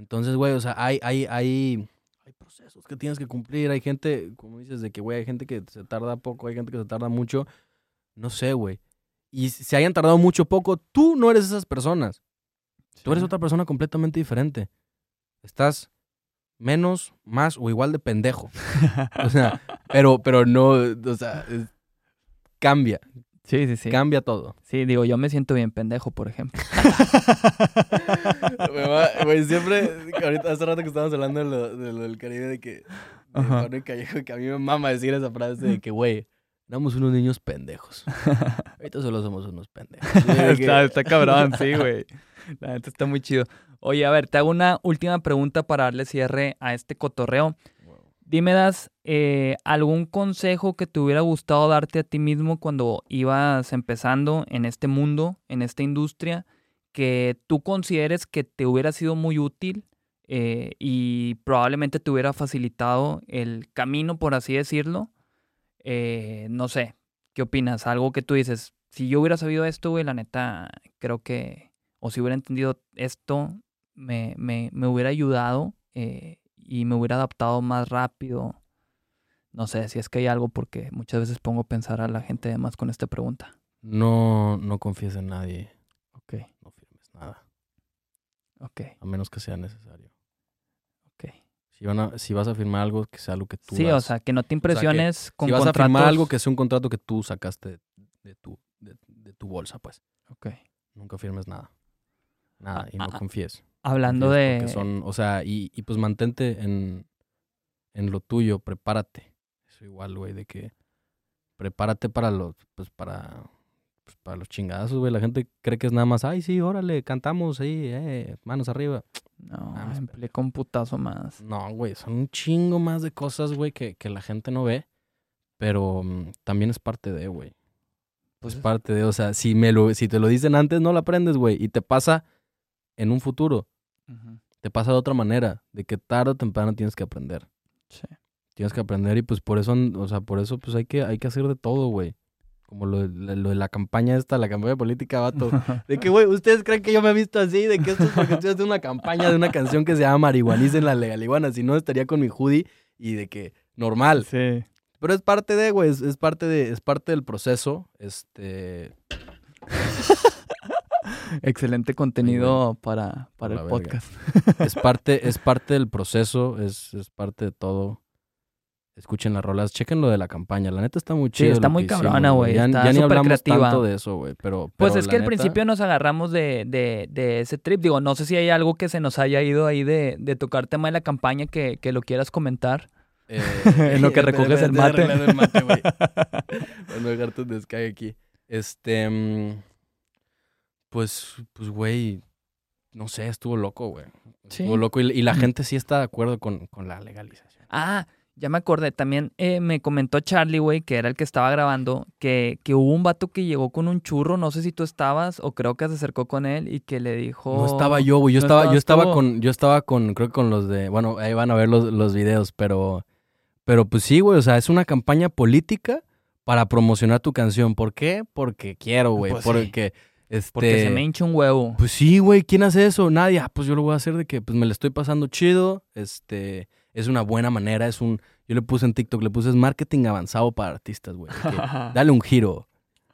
Entonces, güey, o sea, hay, hay, hay, hay procesos que tienes que cumplir. Hay gente, como dices, de que, güey, hay gente que se tarda poco, hay gente que se tarda mucho. No sé, güey. Y si hayan tardado mucho poco, tú no eres esas personas. Tú eres otra persona completamente diferente. Estás menos, más o igual de pendejo. O sea, pero, pero no, o sea, es- cambia, Sí, sí, sí. cambia todo. Sí, digo, yo me siento bien pendejo, por ejemplo. Me va- Güey, siempre, ahorita hace rato que estábamos hablando de lo, de lo del Caribe, de que, de Callejo, que a mí me mama decir esa frase de que, güey, éramos unos niños pendejos. Ahorita solo somos unos pendejos. Que- está, está cabrón, sí, güey. La neta está muy chido. Oye, a ver, te hago una última pregunta para darle cierre a este cotorreo. Dime, Das, eh, ¿algún consejo que te hubiera gustado darte a ti mismo cuando ibas empezando en este mundo, en esta industria, que tú consideres que te hubiera sido muy útil eh, y probablemente te hubiera facilitado el camino, por así decirlo? Eh, no sé, ¿qué opinas? Algo que tú dices, si yo hubiera sabido esto, güey, la neta, creo que, o si hubiera entendido esto, me, me, me hubiera ayudado eh, y me hubiera adaptado más rápido. No sé si es que hay algo porque muchas veces pongo a pensar a la gente además con esta pregunta. No, no confíes en nadie, Ok, no firmes nada, ok, a menos que sea necesario. ok. Si, van a- si vas a firmar algo, que sea algo que tú Sí, o sea, que no te impresiones con si vas a firmar algo, que sea un contrato que tú sacaste de, de tu, de, de tu bolsa, pues. Ok. Nunca firmes nada. Nada, y no Ah, ah, confíes. Hablando de... Son, o sea, y, y pues mantente en, en lo tuyo, prepárate. Eso igual, güey, de que prepárate para los, pues para, pues, para los chingadazos, güey. La gente cree que es nada más, ay, sí, órale, cantamos ahí, eh, manos arriba. No, Mames, implica un putazo más. No, güey, son un chingo más de cosas, güey, que, que la gente no ve. Pero mm, también es parte de, güey. Pues es parte de, o sea, si, me lo, si te lo dicen antes, no lo aprendes, güey. Y te pasa en un futuro. Te pasa de otra manera. De que tarde o temprano tienes que aprender. Sí. Tienes que aprender y pues por eso, o sea, por eso pues hay que, hay que hacer de todo, güey. Como lo, de- lo de la campaña esta, la campaña política, vato. De que, güey, ¿ustedes creen que yo me he visto así? De que esto es porque estoy haciendo una campaña de una canción que se llama Marihuanicen la legaliguana. Si no, estaría con mi hoodie y de que normal. Sí. Pero es parte de, güey, es, es parte de, es parte del proceso. Este, Excelente contenido para, para el verga. podcast. es parte, es parte del proceso, es, es parte de todo. Escuchen las rolas, chequen lo de la campaña. La neta está muy chido. está lo muy cabrona, güey, Ya, está ya ni hablamos creativa. tanto de eso, güey. Pero, Pues es que al neta, principio nos agarramos de, de, de ese trip. Digo, no sé si hay algo que se nos haya ido ahí de, de tocar tema de la campaña que, que lo quieras comentar. eh, En lo que recoges el mate. arreglando el mate, güey. Aquí. Este. mm, Pues, pues, güey. No sé, estuvo loco, güey. Sí. Estuvo loco y, y la gente sí está de acuerdo con, con la legalización. Ah, ya me acordé. También eh, me comentó Charlie, güey, que era el que estaba grabando, que, que hubo un vato que llegó con un churro. No sé si tú estabas o creo que se acercó con él y que le dijo... No estaba yo, güey. Yo ¿no estaba, yo estaba tú? con, yo estaba con, creo que con los de, bueno, ahí van a ver los, los videos, pero, pero pues sí, güey. O sea, es una campaña política para promocionar tu canción. ¿Por qué? Porque quiero, güey. Pues sí. Porque, este. Porque se me hincha un huevo. Pues sí, güey, ¿quién hace eso? Nadie. Ah, pues yo lo voy a hacer de que pues me le estoy pasando chido. Este, es una buena manera, es un yo le puse en TikTok, le puse es marketing avanzado para artistas, güey. Dale un giro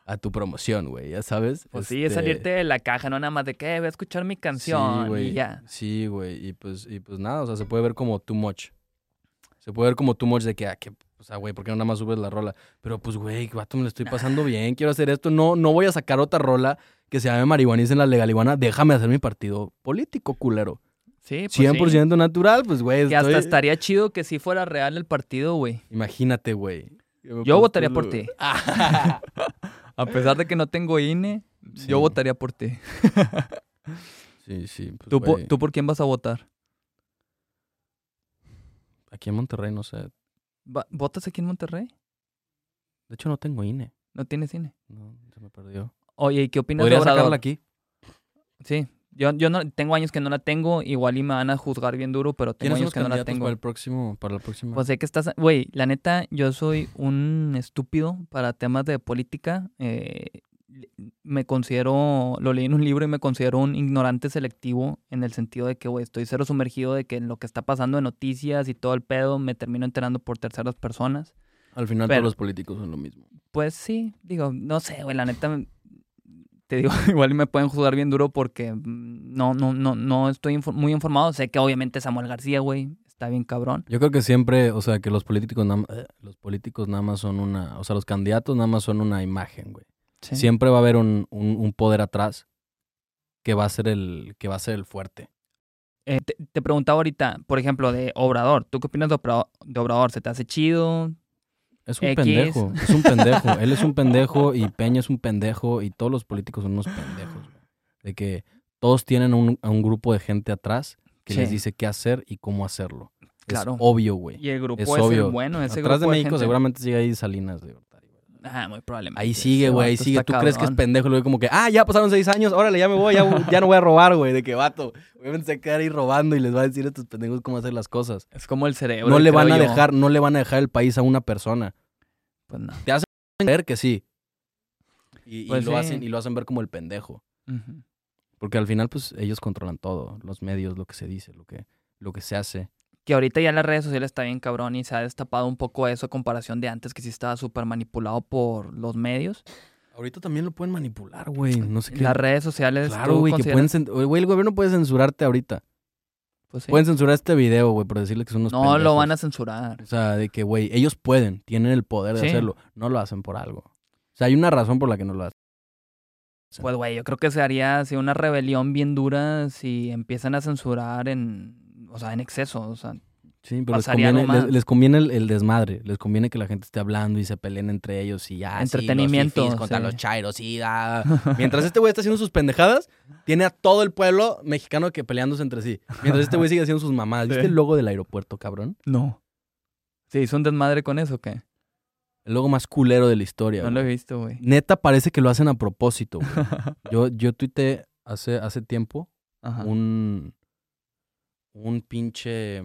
a tu promoción, güey, ya sabes. Pues sí, es Este, salirte de la caja, no nada más de que "Eh, voy a escuchar mi canción Sí, y ya. Sí, güey, y pues y pues nada, o sea, se puede ver como too much. Se puede ver como too much de que ah, que o sea, güey, ¿por qué no nada más subes la rola? Pero pues, güey, vato, me lo estoy pasando bien, quiero hacer esto. No, no voy a sacar otra rola que se llame marihuaniza en la legaliguana. Déjame hacer mi partido político, culero. Sí, pues sí. 100% natural, pues, güey. Que hasta estoy- estaría chido que si fuera real el partido, güey. Imagínate, güey. Yo votaría por ti. A pesar de que no tengo INE, Sí. yo votaría por ti. sí, sí. pues, ¿Tú, po- güey. ¿Tú por quién vas a votar? Aquí en Monterrey, no sé. ¿Votas aquí en Monterrey? De hecho, no tengo INE. ¿No tienes INE? No, se me perdió. Oye, ¿y qué opinas de Podría Obrador? sacarla aquí. Sí, yo, yo no, tengo años que no la tengo, igual y me van a juzgar bien duro, pero tengo ¿Quiénes son años que no la tengo. para el próximo, para la próxima? Pues sé que estás, güey, la neta, yo soy un estúpido para temas de política. eh, me considero, lo leí en un libro y me considero un ignorante selectivo en el sentido de que, güey, estoy cero sumergido de que lo que está pasando en noticias y todo el pedo me termino enterando por terceras personas. Al final Pero- todos los políticos son lo mismo. Pues sí, digo, no sé, güey, la neta, te digo, igual me pueden juzgar bien duro porque no, no, no, no estoy muy informado. Sé que obviamente Samuel García, güey, está bien cabrón. Yo creo que siempre, o sea, que los políticos nada más, los políticos nada más son una, o sea, los candidatos nada más son una imagen, güey. Sí. Siempre va a haber un, un, un poder atrás que va a ser el, que va a ser el fuerte. Eh, te, te preguntaba ahorita, por ejemplo, de Obrador. ¿Tú qué opinas de Obrador? ¿Se te hace chido? Es un X. pendejo, es un pendejo. Él es un pendejo y Peña es un pendejo y todos los políticos son unos pendejos, güey. De que todos tienen un, a un grupo de gente atrás que Sí. les dice qué hacer y cómo hacerlo. Claro. Es obvio, güey. Y el grupo Es es, el obvio. bueno, ese Atrás de México gente. seguramente sigue ahí Salinas güey. Ah, muy probablemente. Ahí sigue, güey, ahí sigue. Tú crees que es pendejo, luego como que, ah, ya pasaron seis años, órale, ya me voy, ya, ya no voy a robar, güey. De que vato. Obviamente se va a quedar ahí robando y les va a decir a estos pendejos cómo hacer las cosas. Es como el cerebro. No le van a yo. dejar, no le van a dejar el país a una persona. Pues no. Ver que sí. Y, y Pues lo sí. hacen, y lo hacen ver como el pendejo. Porque al final, pues, ellos controlan todo. Los medios, lo que se dice, lo que, lo que se hace. Que ahorita ya las redes sociales está bien cabrón y se ha destapado un poco eso a comparación de antes que sí estaba súper manipulado por los medios. Ahorita también lo pueden manipular, güey. No sé qué. Las redes sociales. Claro, ¿tú güey, que pueden... consideras- Güey, el gobierno puede censurarte ahorita. Pues sí. Pueden censurar este video, güey, por decirle que son unos no lo van a censurar. O sea, de que, güey, ellos pueden, tienen el poder de Sí. hacerlo. No lo hacen por algo. O sea, hay una razón por la que no lo hacen. Pues, güey, yo creo que se haría así una rebelión bien dura si empiezan a censurar en, o sea, en exceso. O sea, Sí, pero les conviene, les, más. les conviene el, el desmadre. Les conviene que la gente esté hablando y se peleen entre ellos y ya. sí, los Entretenimiento, fifís contra sí. los chairos, y ah. Mientras este güey está haciendo sus pendejadas, tiene a todo el pueblo mexicano que peleándose entre sí. Mientras este güey sigue haciendo sus mamadas. ¿Viste Sí. el logo del aeropuerto, cabrón? no. ¿Se hizo un desmadre con eso o qué? El logo más culero de la historia. No lo he visto, güey. Neta parece que lo hacen a propósito. güey. Yo, yo tuiteé hace, hace tiempo Ajá. un, un pinche...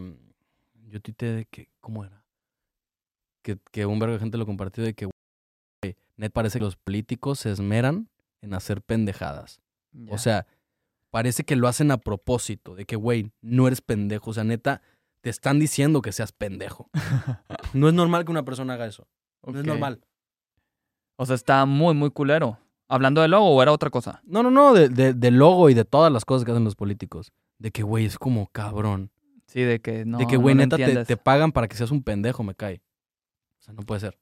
Yo tuiteé de que... ¿Cómo era? Que, que un verbo de gente lo compartió de que... güey, net parece que los políticos se esmeran en hacer pendejadas. O sea, parece que lo hacen a propósito. De que, güey, no eres pendejo. O sea, neta, te están diciendo que seas pendejo. No es normal que una persona haga eso. No es normal. O sea, está muy, muy culero. ¿Hablando del logo o era otra cosa? No, no, no, de, de, del logo y de todas las cosas que hacen los políticos. De que, güey, es como cabrón. Sí, de que no. de que, güey, no neta, te, te pagan para que seas un pendejo, me cae. O sea, no puede ser.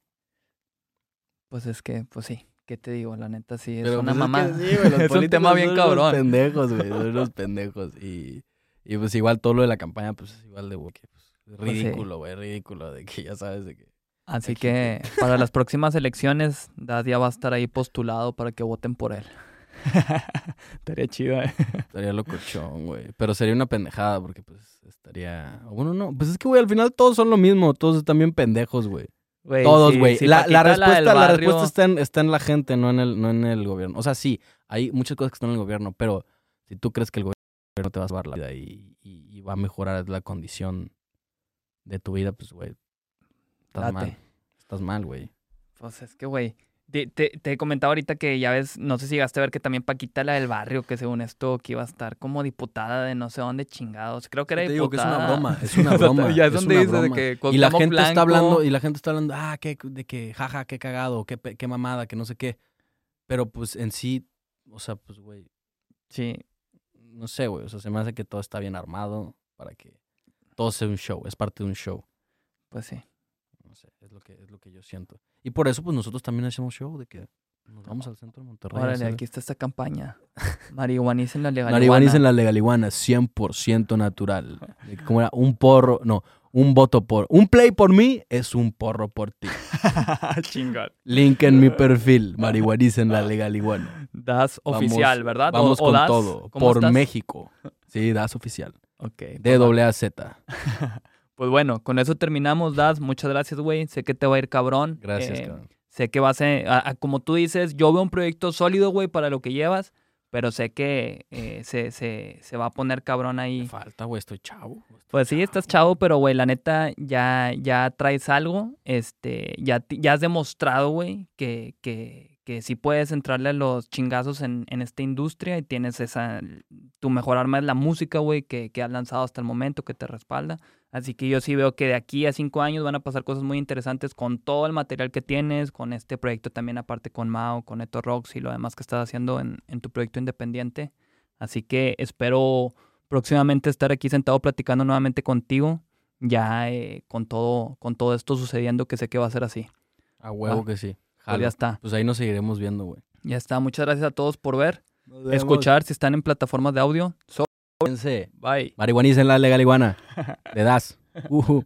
Pues es que, pues sí. ¿Qué te digo? La neta sí es Pero, una pues, mamá. que sí, güey, los es un tema bien son unos cabrón. pendejos, güey, son unos pendejos. Y, y pues igual todo lo de la campaña, pues es igual de, güey, que, pues, sí. ridículo, güey, ridículo. De que ya sabes de que... Así Aquí. que para las próximas elecciones, Dad ya va a estar ahí postulado para que voten por él. Estaría chido, ¿eh? Estaría locochón, güey. Pero sería una pendejada porque, pues, estaría... Bueno, no, pues es que, güey, al final todos son lo mismo. Todos están bien pendejos, güey. Todos, güey. sí, la, la respuesta, la respuesta está, en, está en la gente, no en, el, no en el gobierno. O sea, sí, hay muchas cosas que están en el gobierno, pero si tú crees que el gobierno te va a salvar la vida y, y- y va a mejorar la condición de tu vida, pues, güey, estás Date. mal. Estás mal, güey. Pues es que, güey. Te, te, te comentaba ahorita que ya ves, no sé si llegaste a ver que también Paquita, la del barrio, que según esto, que iba a estar como diputada de no sé dónde chingados. Creo que era Te digo que es una broma, es una broma, ya es, es donde una dices de que Y la gente está Blanco- hablando, y la gente está hablando, ah, que, de que, jaja, qué cagado, qué, qué mamada, que no sé qué. Pero, pues, en sí, o sea, pues, güey, Sí, no sé, güey. O sea, se me hace que todo está bien armado para que todo sea un show. Es parte de un show. pues sí. No sé, es lo que, es lo que yo siento. Y por eso, pues nosotros también hacemos show de que nos vamos al centro de Monterrey. Órale, aquí está esta campaña. Marihuanicen la legal. Marihuana en la legaliguana, 100% natural. De Como era un porro, no, un voto por. Un play por mí es un porro por ti. Chingón. Link en mi perfil, marihuanicen la legaliguana. Das Vamos- oficial, ¿verdad? Vamos o con das- todo. ¿cómo Por estás? México. Sí, das oficial. Ok. D pues va. doble A Z. Pues bueno, con eso terminamos, Das. Muchas gracias, güey. Sé que te va a ir cabrón. Gracias, Eh, cabrón. Sé que vas a, a- como tú dices, yo veo un proyecto sólido, güey, para lo que llevas, pero sé que eh, se, se, se va a poner cabrón Me ahí. falta, güey, estoy chavo. estoy Pues sí, estás chavo, pero güey, la neta, ya, ya traes algo. Este, ya, ya has demostrado, güey, que, que, que sí puedes entrarle a los chingazos en, en esta industria y tienes esa, tu mejor arma es la música, güey, que, que has lanzado hasta el momento, que te respalda. Así que yo sí veo que de aquí a cinco años van a pasar cosas muy interesantes con todo el material que tienes, con este proyecto también aparte con Mao, con Eto Rocks y lo demás que estás haciendo en, en tu proyecto independiente. Así que espero próximamente estar aquí sentado platicando nuevamente contigo, ya eh, con, todo, con todo esto sucediendo que sé que va a ser así. A huevo Va. que sí. Pues ya está, Pues ahí nos seguiremos viendo, güey. ya está. Muchas gracias a todos por ver, escuchar si están en plataformas de audio. So, Bye. marihuanícenla legal iguana. Le das. Ujú.